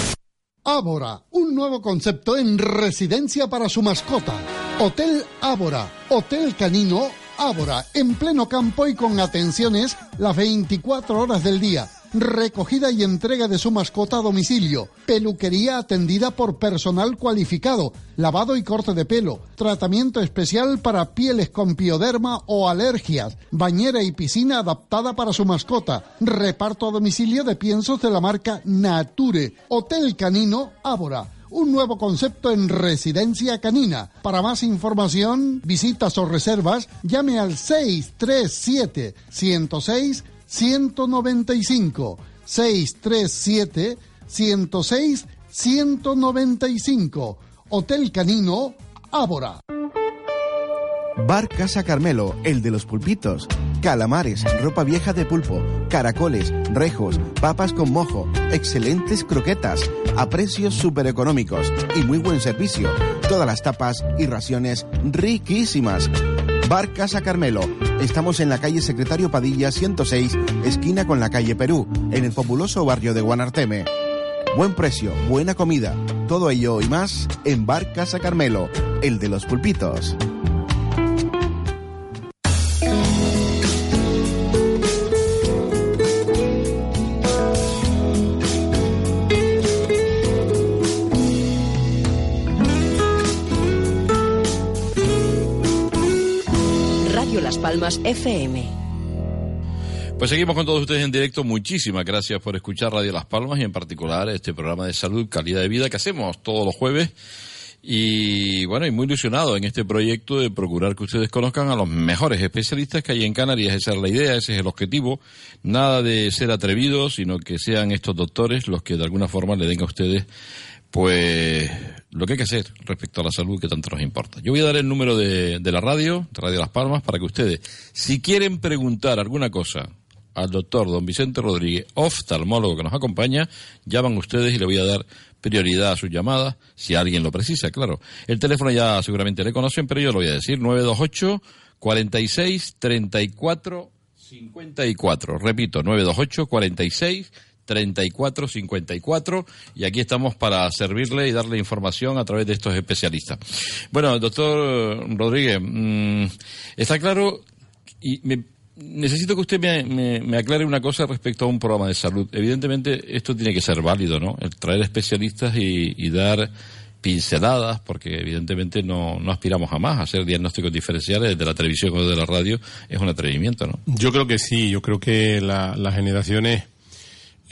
Ábora, un nuevo concepto en residencia para su mascota. Hotel Ábora, Hotel Canino Ábora, en pleno campo y con atenciones las 24 horas del día. Recogida y entrega de su mascota a domicilio. Peluquería atendida por personal cualificado. Lavado y corte de pelo. Tratamiento especial para pieles con pioderma o alergias. Bañera y piscina adaptada para su mascota. Reparto a domicilio de piensos de la marca Nature. Hotel Canino Ábora un nuevo concepto en residencia canina. Para más información, visitas o reservas, llame al 637 106 195 637 106 195 Hotel Canino Ábora. Bar Casa Carmelo, el de los pulpitos. Calamares, ropa vieja de pulpo, caracoles, rejos, papas con mojo, excelentes croquetas, a precios súper económicos y muy buen servicio. Todas las tapas y raciones riquísimas. Bar Casa Carmelo. Estamos en la calle Secretario Padilla 106, esquina con la calle Perú, en el populoso barrio de Guanarteme. Buen precio, buena comida, todo ello y más en Bar Casa Carmelo, el de los pulpitos. FM. Pues seguimos con todos ustedes en directo. Muchísimas gracias por escuchar Radio Las Palmas y en particular este programa de salud, calidad de vida que hacemos todos los jueves. Y bueno, y muy ilusionado en este proyecto de procurar que ustedes conozcan a los mejores especialistas que hay en Canarias. Esa es la idea, ese es el objetivo. Nada de ser atrevidos, sino que sean estos doctores los que de alguna forma le den a ustedes pues lo que hay que hacer respecto a la salud que tanto nos importa. Yo voy a dar el número de, de la radio, de Radio Las Palmas, para que ustedes, si quieren preguntar alguna cosa al doctor don Vicente Rodríguez, oftalmólogo que nos acompaña, llaman ustedes y le voy a dar prioridad a sus llamadas, si alguien lo precisa, claro. El teléfono ya seguramente le conocen, pero yo lo voy a decir, 928 46 34 54. Repito, 928 46 3454 y aquí estamos para servirle y darle información a través de estos especialistas. Bueno, doctor Rodríguez, mm, está claro y me, necesito que usted me, aclare una cosa respecto a un programa de salud. Evidentemente esto tiene que ser válido, ¿no? El traer especialistas y, dar pinceladas, porque evidentemente no, no, aspiramos jamás a hacer diagnósticos diferenciales de la televisión o de la radio, es un atrevimiento, ¿no? Yo creo que sí, yo creo que las generaciones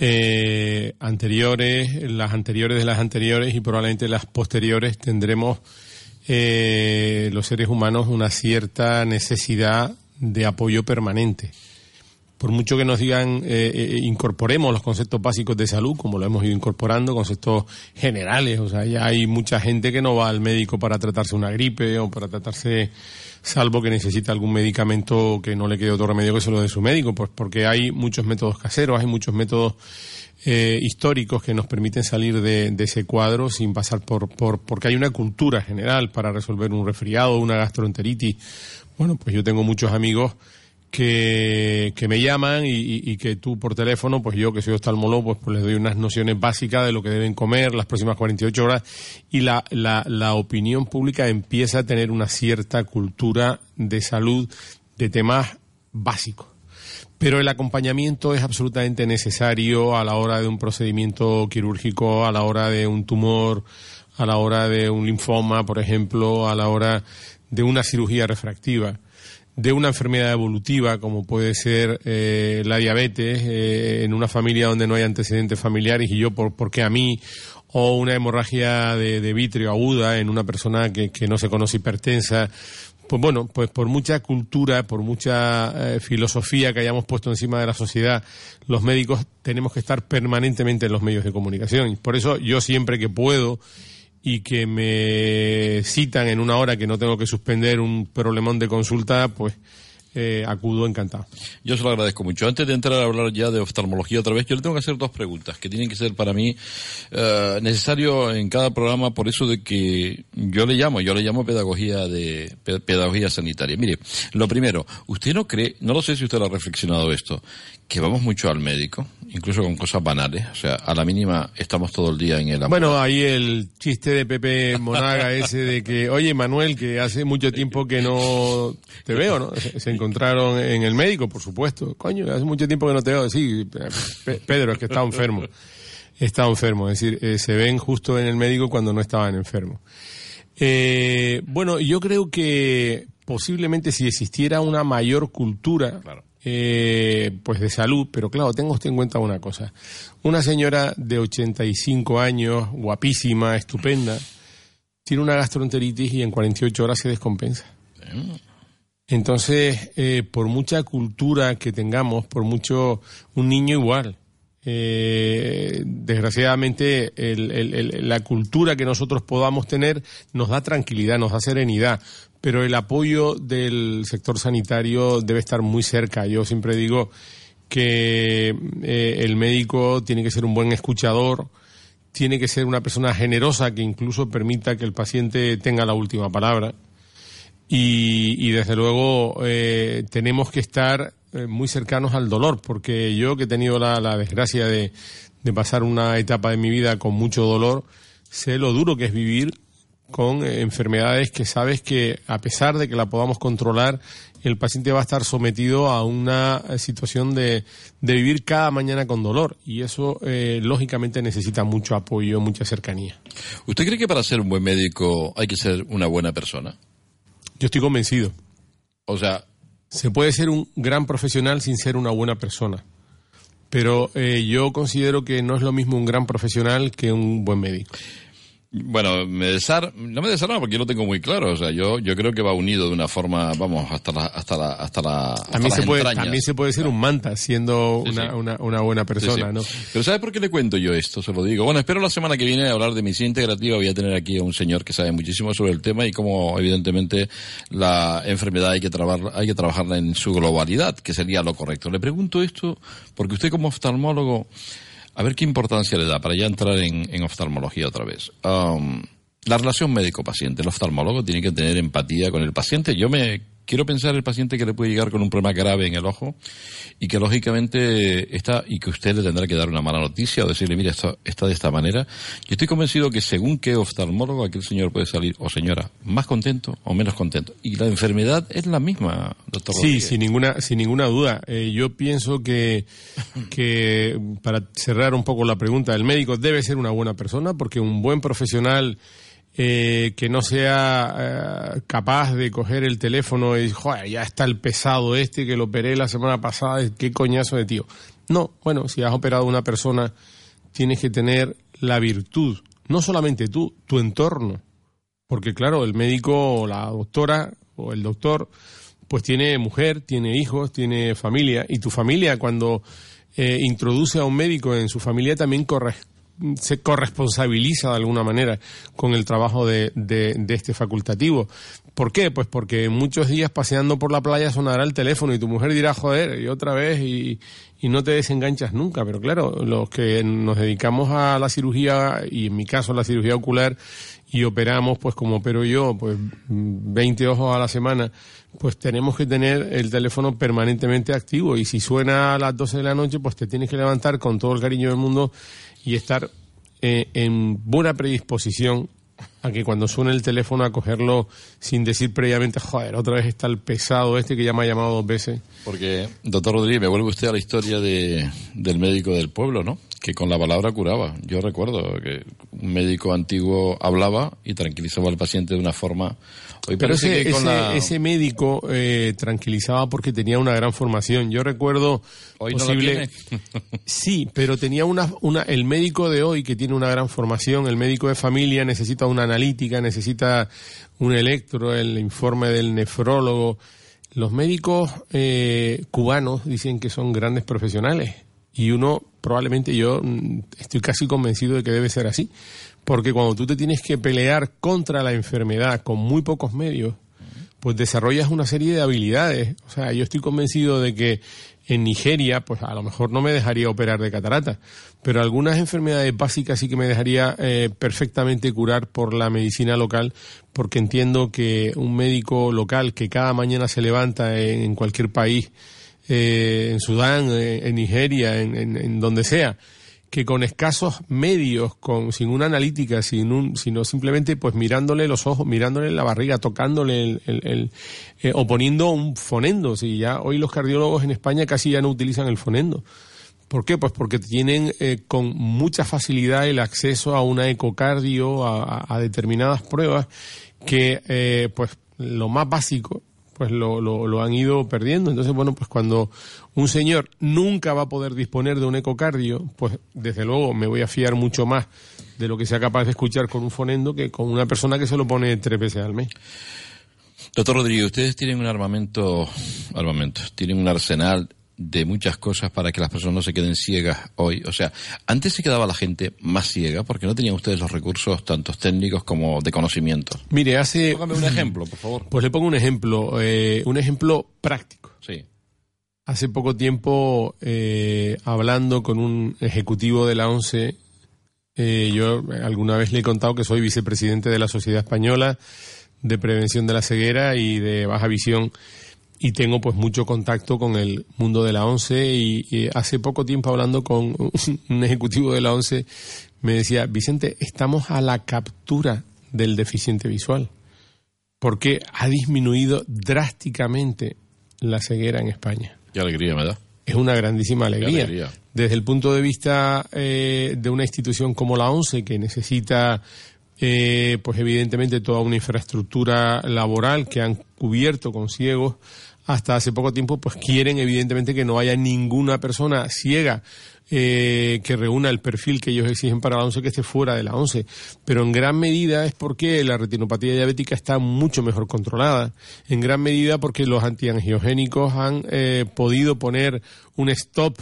eh, anteriores, las anteriores de las anteriores y probablemente las posteriores tendremos eh, los seres humanos una cierta necesidad de apoyo permanente. Por mucho que nos digan, eh, incorporemos los conceptos básicos de salud, como lo hemos ido incorporando, conceptos generales, o sea, ya hay mucha gente que no va al médico para tratarse una gripe o para tratarse salvo que necesita algún medicamento que no le quede otro remedio que se lo de su médico, pues porque hay muchos métodos caseros, hay muchos métodos eh, históricos que nos permiten salir de, ese cuadro sin pasar por, por, porque hay una cultura general para resolver un resfriado, una gastroenteritis. Bueno, pues yo tengo muchos amigos que, que me llaman y, y, que tú por teléfono, pues yo que soy oftalmólogo, pues, pues, les doy unas nociones básicas de lo que deben comer las próximas 48 horas y la, la, la opinión pública empieza a tener una cierta cultura de salud de temas básicos. Pero el acompañamiento es absolutamente necesario a la hora de un procedimiento quirúrgico, a la hora de un tumor, a la hora de un linfoma, por ejemplo, a la hora de una cirugía refractiva de una enfermedad evolutiva como puede ser eh, la diabetes eh, en una familia donde no hay antecedentes familiares y yo por, porque a mí o una hemorragia de, de vitrio aguda en una persona que, que, no se conoce hipertensa pues bueno pues por mucha cultura por mucha eh, filosofía que hayamos puesto encima de la sociedad los médicos tenemos que estar permanentemente en los medios de comunicación. Y por eso yo siempre que puedo y que me citan en una hora que no tengo que suspender un problemón de consulta, pues eh, acudo encantado. Yo se lo agradezco mucho. Antes de entrar a hablar ya de oftalmología otra vez, yo le tengo que hacer dos preguntas que tienen que ser para mí eh, necesario en cada programa, por eso de que yo le llamo, yo le llamo pedagogía de pedagogía sanitaria. Mire, lo primero, usted no cree, no lo sé si usted lo ha reflexionado esto, que vamos mucho al médico, incluso con cosas banales, o sea, a la mínima estamos todo el día en el Bueno, ahí el chiste de Pepe Monaga ese de que, oye Manuel, que hace mucho tiempo que no te veo, ¿no? Se, encontraron en el médico, por supuesto. Coño, hace mucho tiempo que no te veo. Sí, Pedro, es que está enfermo. Está enfermo, es decir, eh, se ven justo en el médico cuando no estaban enfermos. Eh, bueno, yo creo que posiblemente si existiera una mayor cultura eh, pues de salud, pero claro, tengo usted en cuenta una cosa. Una señora de 85 años, guapísima, estupenda, tiene una gastroenteritis y en 48 horas se descompensa. Entonces, eh, por mucha cultura que tengamos, por mucho, un niño igual, eh, desgraciadamente la cultura que nosotros podamos tener nos da tranquilidad, nos da serenidad, pero el apoyo del sector sanitario debe estar muy cerca. Yo siempre digo que eh, el médico tiene que ser un buen escuchador, tiene que ser una persona generosa que incluso permita que el paciente tenga la última palabra. Y, desde luego eh, tenemos que estar eh, muy cercanos al dolor, porque yo que he tenido la, la desgracia de, de pasar una etapa de mi vida con mucho dolor, sé lo duro que es vivir con enfermedades que sabes que a pesar de que la podamos controlar, el paciente va a estar sometido a una situación de, de vivir cada mañana con dolor y eso eh, lógicamente necesita mucho apoyo, mucha cercanía. ¿Usted cree que para ser un buen médico hay que ser una buena persona? Yo estoy convencido. O sea... Se puede ser un gran profesional sin ser una buena persona. Pero eh, yo considero que no es lo mismo un gran profesional que un buen médico. Bueno, me desar... no me desarma porque yo lo tengo muy claro. O sea, yo, yo creo que va unido de una forma, vamos, hasta la, hasta la, hasta la. también se puede, también se puede ser un manta siendo una, Una, una, buena persona, ¿no? Pero ¿sabes por qué le cuento yo esto? Se lo digo. Bueno, espero la semana que viene hablar de medicina integrativa. Voy a tener aquí a un señor que sabe muchísimo sobre el tema y cómo, evidentemente, la enfermedad hay que trabajar, hay que trabajarla en su globalidad, que sería lo correcto. Le pregunto esto porque usted como oftalmólogo, a ver qué importancia le da para ya entrar en, oftalmología otra vez. Um, la relación médico-paciente. El oftalmólogo tiene que tener empatía con el paciente. Yo me quiero pensar el paciente que le puede llegar con un problema grave en el ojo y que lógicamente está y que usted le tendrá que dar una mala noticia o decirle, mira, esto está de esta manera. Yo estoy convencido que según qué oftalmólogo aquel señor puede salir o señora más contento o menos contento. Y la enfermedad es la misma, doctor. Sí, Rodríguez. sin ninguna, sin ninguna duda. Eh, yo pienso que, <laughs> que, para cerrar un poco la pregunta, el médico debe ser una buena persona porque un buen profesional eh, que no sea eh, capaz de coger el teléfono y joder, ya está el pesado este que lo operé la semana pasada, qué coñazo de tío. No, bueno, si has operado a una persona, tienes que tener la virtud, no solamente tú, tu entorno. Porque claro, el médico o la doctora o el doctor, pues tiene mujer, tiene hijos, tiene familia, y tu familia cuando eh, introduce a un médico en su familia también corre- se corresponsabiliza de alguna manera con el trabajo de, de- este facultativo. ¿Por qué? Pues porque muchos días paseando por la playa sonará el teléfono y tu mujer dirá, joder, y otra vez, y, y no te desenganchas nunca. Pero claro, los que nos dedicamos a la cirugía, y en mi caso la cirugía ocular, y operamos, pues como opero yo, pues 20 ojos a la semana, pues tenemos que tener el teléfono permanentemente activo. Y si suena a las 12 de la noche, pues te tienes que levantar con todo el cariño del mundo y estar eh, en buena predisposición a que cuando suene el teléfono a cogerlo sin decir previamente, joder, otra vez está el pesado este que ya me ha llamado dos veces. Porque, doctor Rodríguez, me vuelve usted a la historia de, del médico del pueblo, ¿no? Que con la palabra curaba. Yo recuerdo que un médico antiguo hablaba y tranquilizaba al paciente de una forma. Hoy Pero ese, que con ese- la- ese médico eh, tranquilizaba porque tenía una gran formación. Yo recuerdo Hoy posible... <laughs> Sí, pero tenía una, una, el médico de hoy que tiene una gran formación, el médico de familia necesita una analítica, necesita un electro, el informe del nefrólogo. Los médicos eh, cubanos dicen que son grandes profesionales y uno probablemente yo mm, estoy casi convencido de que debe ser así, porque cuando tú te tienes que pelear contra la enfermedad con muy pocos medios, pues desarrollas una serie de habilidades. O sea, yo estoy convencido de que en Nigeria, pues a lo mejor no me dejaría operar de catarata, pero algunas enfermedades básicas sí que me dejaría eh, perfectamente curar por la medicina local, porque entiendo que un médico local que cada mañana se levanta en, en cualquier país, eh, en Sudán, eh, en Nigeria, en, en- en donde sea, que con escasos medios, con, sin una analítica, sin un, sino simplemente pues mirándole los ojos, mirándole la barriga, tocándole el, el- el- eh, o poniendo un fonendo. Si ya hoy los cardiólogos en España casi ya no utilizan el fonendo. ¿Por qué? Pues porque tienen eh, con mucha facilidad el acceso a una ecocardio, a, a- determinadas pruebas que, eh, pues, lo más básico, pues lo, lo, han ido perdiendo. Entonces, bueno, pues cuando un señor nunca va a poder disponer de un ecocardio, pues desde luego me voy a fiar mucho más de lo que sea capaz de escuchar con un fonendo que con una persona que se lo pone tres veces al mes. Doctor Rodríguez, ustedes tienen un armamento, armamento, tienen un arsenal de muchas cosas para que las personas no se queden ciegas hoy. O sea, antes se quedaba la gente más ciega porque no tenían ustedes los recursos tantos técnicos como de conocimiento. Mire, hace... Póngame un ejemplo, por favor. Pues le pongo un ejemplo, eh, un ejemplo práctico. Sí. Hace poco tiempo, eh, hablando con un ejecutivo de la ONCE, eh, yo alguna vez le he contado que soy vicepresidente de la Sociedad Española de Prevención de la Ceguera y de Baja Visión y tengo pues mucho contacto con el mundo de la ONCE y, y hace poco tiempo hablando con <laughs> un ejecutivo de la ONCE me decía, Vicente, estamos a la captura del deficiente visual porque ha disminuido drásticamente la ceguera en España. Qué alegría me da. Es una grandísima alegría. Desde el punto de vista eh, de una institución como la ONCE, que necesita, eh, pues evidentemente, toda una infraestructura laboral que han cubierto con ciegos, hasta hace poco tiempo, pues quieren evidentemente que no haya ninguna persona ciega eh, que reúna el perfil que ellos exigen para la ONCE que esté fuera de la ONCE. Pero en gran medida es porque la retinopatía diabética está mucho mejor controlada. En gran medida porque los antiangiogénicos han eh, podido poner un stop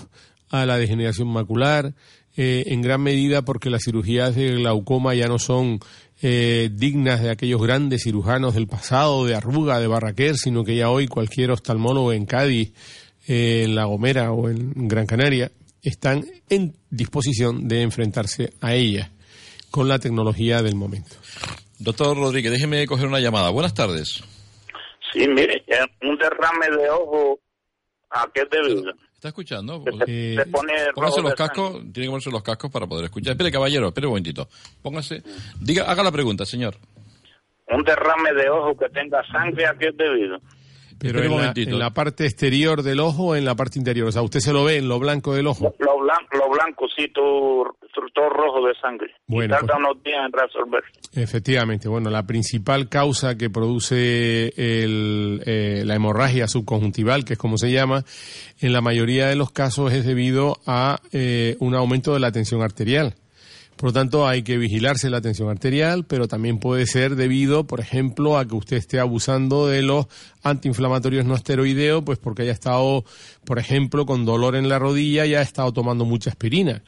a la degeneración macular. eh, en gran medida porque las cirugías de glaucoma ya no son eh, dignas de aquellos grandes cirujanos del pasado, de Arruga, de Barraquer, sino que ya hoy cualquier oftalmólogo en Cádiz, eh, en La Gomera o en Gran Canaria están en disposición de enfrentarse a ellas con la tecnología del momento. Doctor Rodríguez, déjeme coger una llamada. Buenas tardes. Sí, mire, un derrame de ojo, ¿a es debido? ¿Está escuchando? Se pone Póngase los cascos, tiene que ponerse los cascos para poder escuchar. Espere, caballero, espere un momentito. Póngase, diga, haga la pregunta, señor. un derrame de ojo que tenga sangre, ¿a qué es debido? Pero la, en la parte exterior del ojo o en la parte interior. O sea, usted se lo ve en lo blanco del ojo. Lo blanco, lo blanco sí, todo, todo rojo de sangre. Bueno, y tarda pues- unos días en resolver. Efectivamente, bueno, la principal causa que produce el, eh, la hemorragia subconjuntival, que es como se llama, en la mayoría de los casos es debido a eh, un aumento de la tensión arterial. Por lo tanto, hay que vigilarse la tensión arterial, pero también puede ser debido, por ejemplo, a que usted esté abusando de los antiinflamatorios no esteroideos, pues porque haya estado, por ejemplo, con dolor en la rodilla y ha estado tomando mucha aspirina.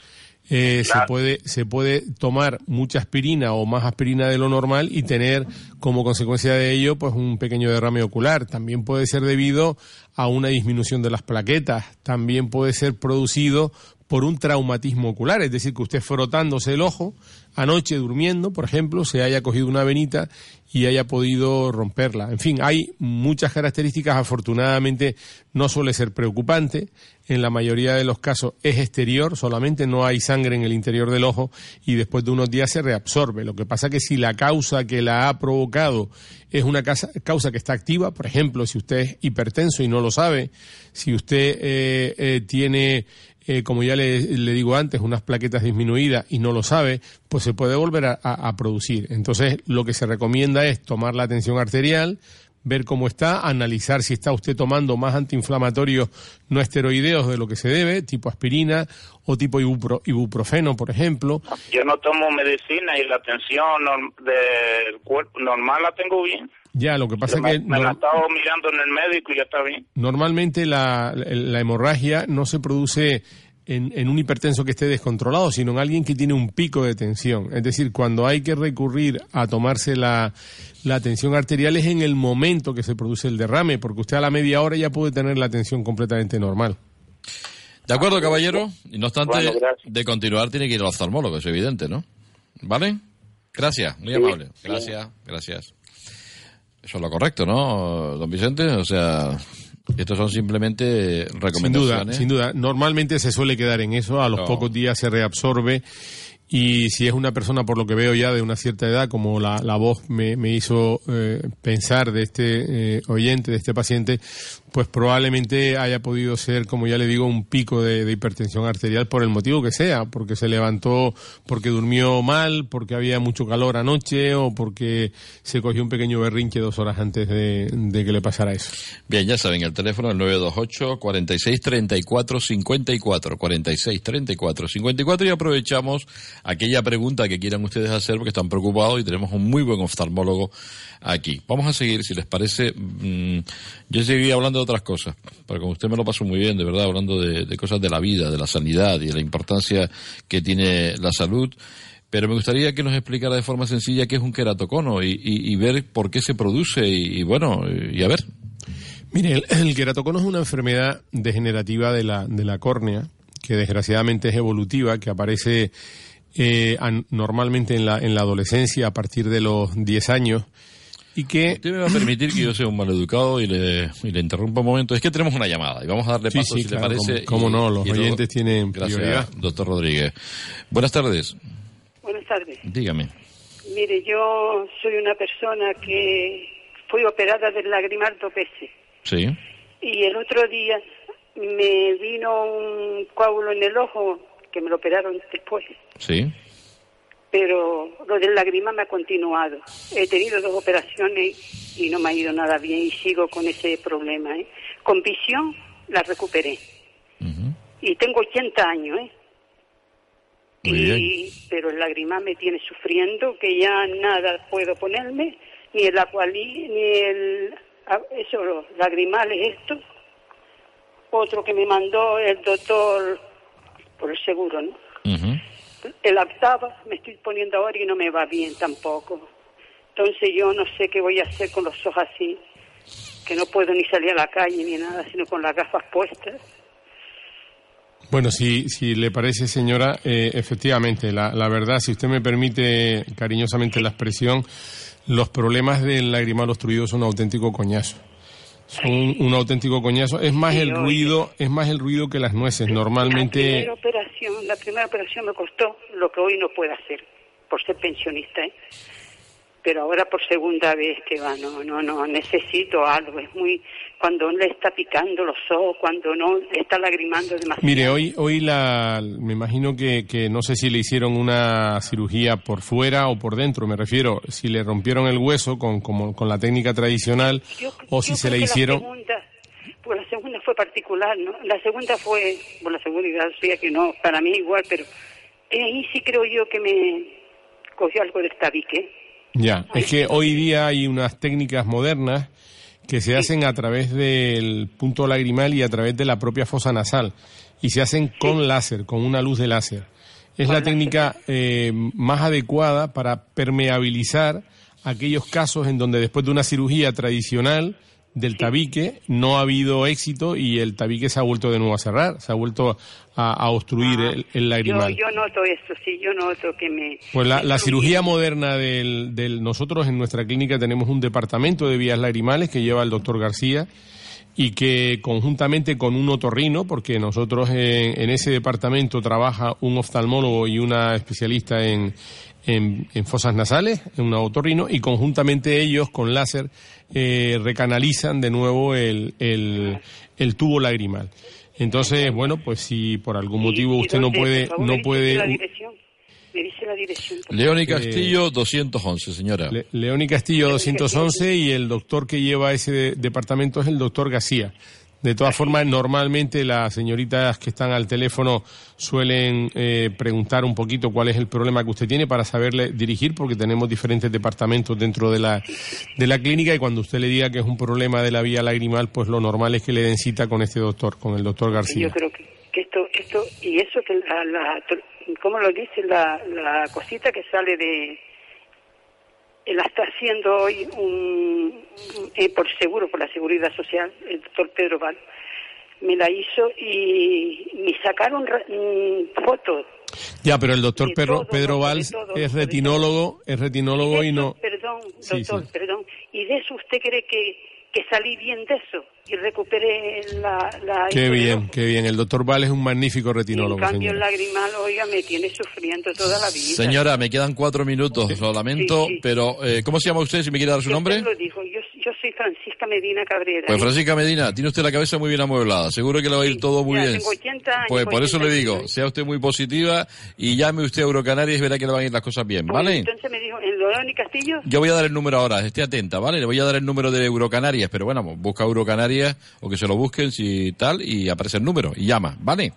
Eh, se puede se puede tomar mucha aspirina o más aspirina de lo normal y tener como consecuencia de ello pues un pequeño derrame ocular. También puede ser debido a una disminución de las plaquetas. También puede ser producido por un traumatismo ocular, es decir, que usted frotándose el ojo anoche durmiendo, por ejemplo, se haya cogido una venita y haya podido romperla. En fin, hay muchas características, afortunadamente no suele ser preocupante, en la mayoría de los casos es exterior, solamente no hay sangre en el interior del ojo y después de unos días se reabsorbe. Lo que pasa que si la causa que la ha provocado es una causa que está activa, por ejemplo, si usted es hipertenso y no lo sabe, si usted eh, eh, tiene eh, como ya le, digo antes, unas plaquetas disminuidas y no lo sabe, pues se puede volver a, a- a producir. Entonces, lo que se recomienda es tomar la tensión arterial, ver cómo está, analizar si está usted tomando más antiinflamatorios no esteroideos de lo que se debe, tipo aspirina o tipo ibupro- ibuprofeno, por ejemplo. Yo no tomo medicina y la tensión del cuerpo normal la tengo bien. Ya, lo que pasa me, que me la he nor- estado mirando en el médico y ya está bien. normalmente la, la hemorragia no se produce en, en un hipertenso que esté descontrolado, sino en alguien que tiene un pico de tensión. Es decir, cuando hay que recurrir a tomarse la, la tensión arterial es en el momento que se produce el derrame, porque usted a la media hora ya puede tener la tensión completamente normal. ¿De acuerdo, caballero? Y no obstante, Bueno, de continuar tiene que ir al oftalmólogo, es evidente, ¿no? ¿Vale? Gracias, muy Sí, amable. sí. Gracias, gracias. Eso es lo correcto, ¿no, don Vicente? O sea, estos son simplemente Sin recomendaciones. duda, sin duda. Normalmente se suele quedar en eso, a los No. pocos días se reabsorbe y si es una persona, por lo que veo ya de una cierta edad, como la, la voz me, me hizo eh, pensar de este eh, oyente, de este paciente, pues probablemente haya podido ser, como ya le digo, un pico de, hipertensión arterial por el motivo que sea, porque se levantó, porque durmió mal, porque había mucho calor anoche o porque se cogió un pequeño berrinche dos horas antes de, de que le pasara eso. Bien, ya saben, el teléfono es 928 46 34 54 46 34 54 y aprovechamos aquella pregunta que quieran ustedes hacer porque están preocupados y tenemos un muy buen oftalmólogo aquí. Vamos a seguir, si les parece. mm, yo seguiría hablando de otras cosas, porque con usted me lo paso muy bien, de verdad, hablando de, de cosas de la vida, de la sanidad y de la importancia que tiene la salud. Pero me gustaría que nos explicara de forma sencilla qué es un queratocono y, y- y ver por qué se produce y, y bueno, y a ver. Mire, el, el queratocono es una enfermedad degenerativa de la, de la córnea, que desgraciadamente es evolutiva, que aparece eh, an- normalmente en la, en la adolescencia a partir de los 10 años y que... Usted me va a permitir que yo sea un maleducado y le, y le interrumpa un momento. Es que tenemos una llamada y vamos a darle Sí, paso sí, si claro, le parece. cómo- cómo y- no, los oyentes tienen Gracias, prioridad. doctor Rodríguez. Buenas tardes. Buenas tardes. Dígame. Mire, yo soy una persona que fui operada del lagrimal dos veces Sí. y el otro día me vino un coágulo en el ojo que me lo operaron después, Sí. Pero lo del lagrimal me ha continuado. He tenido dos operaciones y no me ha ido nada bien y sigo con ese problema. ¿eh? Con visión la recuperé y tengo 80 años, ¿eh? Y, pero el lagrimal me tiene sufriendo que ya nada puedo ponerme ni el acualí ni el a- eso los lagrimales esto otro que me mandó el doctor por el seguro no el octava me estoy poniendo ahora y no me va bien tampoco. Entonces yo no sé qué voy a hacer con los ojos así que no puedo ni salir a la calle ni nada sino con las gafas puestas. Bueno, si, si le parece, señora, eh, efectivamente, la, la verdad, si usted me permite cariñosamente la expresión, los problemas del lagrimal obstruido son un auténtico coñazo. Son un, auténtico coñazo. Es más Sí, el oye. ruido, es más el ruido que las nueces. La Normalmente, primera operación, la primera operación me costó lo que hoy no puedo hacer, por ser pensionista, ¿eh? Pero ahora por segunda vez que va, no, no, no, necesito algo, es muy, cuando le está picando los ojos, cuando no le está lagrimando demasiado. mire, hoy, hoy la, me imagino que, que no sé si le hicieron una cirugía por fuera o por dentro. Me refiero, si le rompieron el hueso con, como, con la técnica tradicional o si se le hicieron. La segunda, pues la segunda fue particular, ¿no? La segunda fue, por la seguridad, sea que no, para mí igual, pero eh, ahí sí creo yo que me cogió algo del tabique. Ya, es que hoy día hay unas técnicas modernas que se hacen a través del punto lagrimal y a través de la propia fosa nasal. Y se hacen con láser, con una luz de láser. Es la técnica eh, más adecuada para permeabilizar aquellos casos en donde después de una cirugía tradicional del tabique no ha habido éxito y el tabique se ha vuelto de nuevo a cerrar, se ha vuelto a, a obstruir el, el Yo, lagrimal. yo noto eso, sí, yo noto que me... Pues la, me la fluye. cirugía moderna del, del- nosotros en nuestra clínica tenemos un departamento de vías lagrimales que lleva el doctor García y que conjuntamente con un otorrino, porque nosotros en, en ese departamento trabaja un oftalmólogo y una especialista en, en, en fosas nasales, en un otorrino, y conjuntamente ellos con láser eh, recanalizan de nuevo el, el, el tubo lagrimal. Entonces, bueno, pues si por algún motivo ¿Y usted no dónde? puede, no puede la dirección. Me dice la dirección. por León y Eh, Castillo, 211, señora. Le- León y Castillo 211 y el doctor que lleva ese de- departamento es el doctor García. De todas formas, normalmente las señoritas que están al teléfono suelen eh, preguntar un poquito cuál es el problema que usted tiene para saberle dirigir, porque tenemos diferentes departamentos dentro de la, de la clínica y cuando usted le diga que es un problema de la vía lagrimal, pues lo normal es que le den cita con este doctor, con el doctor García. Yo creo que, que esto, esto, y eso que la, la ¿cómo lo dice? La, la cosita que sale de, la está haciendo hoy un, eh, por seguro, por la seguridad social, el doctor Pedro Val. Me la hizo y me sacaron mm, fotos. Ya, pero el doctor Pedro, todo, Pedro Valls todo, es retinólogo, es retinólogo y no... Perdón, Sí, doctor, sí. perdón. ¿Y de eso usted cree que, que salí bien de eso? Y recuperé la... la Qué bien, qué bien. El doctor Val es un magnífico Y en retinólogo, cambio el señora. lagrimal, oiga, me tiene sufriendo toda la vida. Señora, me quedan cuatro minutos, lo lamento, Sí, sí. pero eh, ¿cómo se llama usted, si me quiere dar su Yo nombre? lo digo, yo, soy Francisca Medina Cabrera. Pues ¿eh? Francisca Medina, tiene usted la cabeza muy bien amueblada, seguro que le va a ir todo muy ya bien. tengo 80 años, Pues por eso le 81. digo, sea usted muy positiva y llame usted a Eurocanarias y verá que le van a ir las cosas bien, Pues ¿vale? Entonces me dijo, ¿en León y Castillo? Yo voy a dar el número ahora, esté atenta, ¿vale? Le voy a dar el número de Eurocanarias, pero bueno, busca Eurocanarias o que se lo busquen si tal y aparece el número y llama, ¿vale?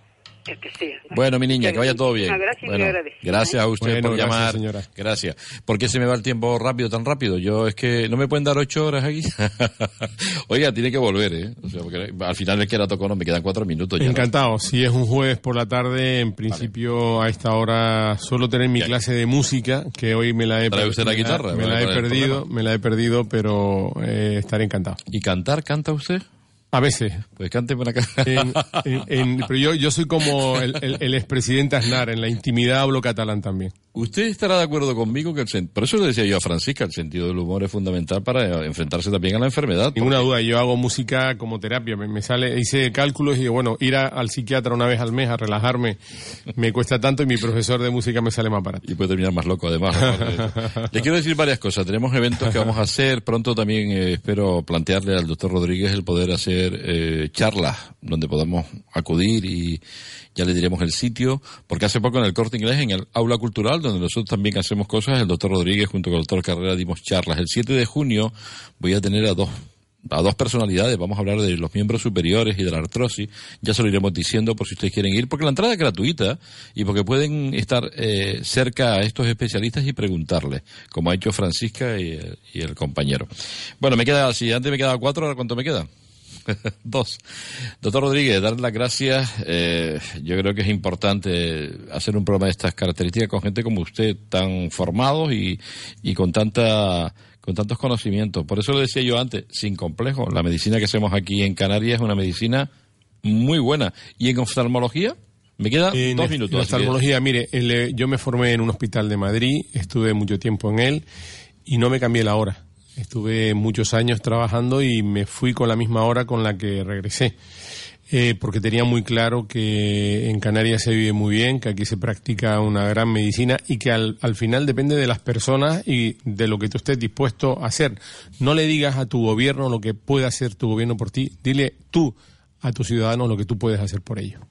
El que sea. Bueno, mi niña, que vaya todo bien. Gracias Bueno, gracias a usted Bueno, por gracias, llamar. señora. Gracias. ¿Por qué se me va el tiempo rápido, tan rápido? Yo es que no me pueden dar ocho horas aquí. <laughs> Oiga, tiene que volver, ¿eh? O sea, porque al final es que era tocó, no me quedan cuatro minutos ya. ¿no? Encantado. Si es un jueves por la tarde, en principio a esta hora suelo tener mi clase de música, que hoy me la he, ¿Trae usted la me me la he ¿cuál es el perdido, me la he perdido, pero eh, estaré encantado. ¿Y cantar? ¿Canta usted? A veces. Pues cante por acá. En- en- en- pero yo, yo soy como el, el, el expresidente Aznar, en la intimidad hablo catalán también. Usted estará de acuerdo conmigo que el por eso le decía yo a Francisca, el sentido del humor es fundamental para enfrentarse también a la enfermedad. Ninguna duda, yo hago música como terapia, me, me sale, hice cálculos y bueno, ir a- al psiquiatra una vez al mes a relajarme me cuesta tanto y mi profesor de música me sale más barato. Y puede terminar más loco además. Le quiero decir varias cosas. Tenemos eventos que vamos a hacer. Pronto también eh, espero plantearle al doctor Rodríguez el poder hacer eh, charlas donde podamos acudir y ya le diremos el sitio. Porque hace poco en el Corte Inglés, en el Aula Cultural, donde nosotros también hacemos cosas, el doctor Rodríguez junto con el doctor Carrera dimos charlas. El 7 de junio voy a tener a dos a dos personalidades, vamos a hablar de los miembros superiores y de la artrosis, ya se lo iremos diciendo por si ustedes quieren ir, porque la entrada es gratuita y porque pueden estar eh, cerca a estos especialistas y preguntarles, como ha hecho Francisca y, y el compañero. Bueno, me queda, si antes me quedaba cuatro, ahora cuánto me queda? <laughs> Dos. Doctor Rodríguez, darle las gracias. Eh, yo creo que es importante hacer un programa de estas características con gente como usted, tan formados y, y con tanta con tantos conocimientos. Por eso lo decía yo antes, sin complejo. La medicina que hacemos aquí en Canarias es una medicina muy buena. ¿Y en oftalmología? Me quedan En dos minutos. en que- oftalmología, mire, el, eh, yo me formé en un hospital de Madrid, estuve mucho tiempo en él y no me cambié la hora. Estuve muchos años trabajando y me fui con la misma hora con la que regresé. Eh, porque tenía muy claro que en Canarias se vive muy bien, que aquí se practica una gran medicina y que al, al, final depende de las personas y de lo que tú estés dispuesto a hacer. No le digas a tu gobierno lo que puede hacer tu gobierno por ti, dile tú a tus ciudadanos lo que tú puedes hacer por ellos.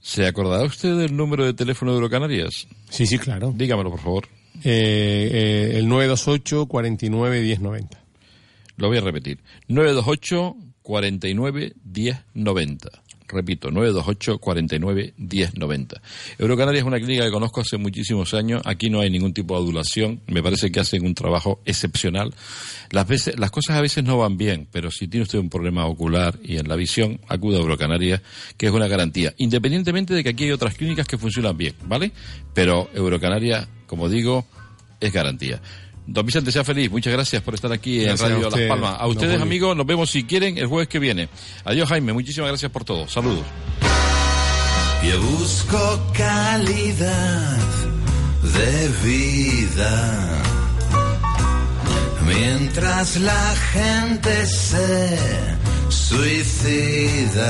¿Se acordará usted del número de teléfono de Eurocanarias? Sí, sí, claro. Dígamelo, por favor. Eh, eh, el 928 49 1090. Lo voy a repetir. 928 49 1090. Repito, 928 49 1090. Eurocanaria es una clínica que conozco hace muchísimos años. Aquí no hay ningún tipo de adulación. Me parece que hacen un trabajo excepcional. Las, veces, las cosas a veces no van bien, pero si tiene usted un problema ocular y en la visión, acuda a Eurocanaria, que es una garantía. Independientemente de que aquí hay otras clínicas que funcionan bien, ¿vale? Pero Eurocanaria, como digo, es garantía. Don Vicente, sea feliz. Muchas gracias por estar aquí en Radio Las Palmas. A ustedes, amigos, nos vemos si quieren el jueves que viene. Adiós, Jaime. Muchísimas gracias por todo. Saludos. Yo busco calidad de vida. Mientras la gente se suicida.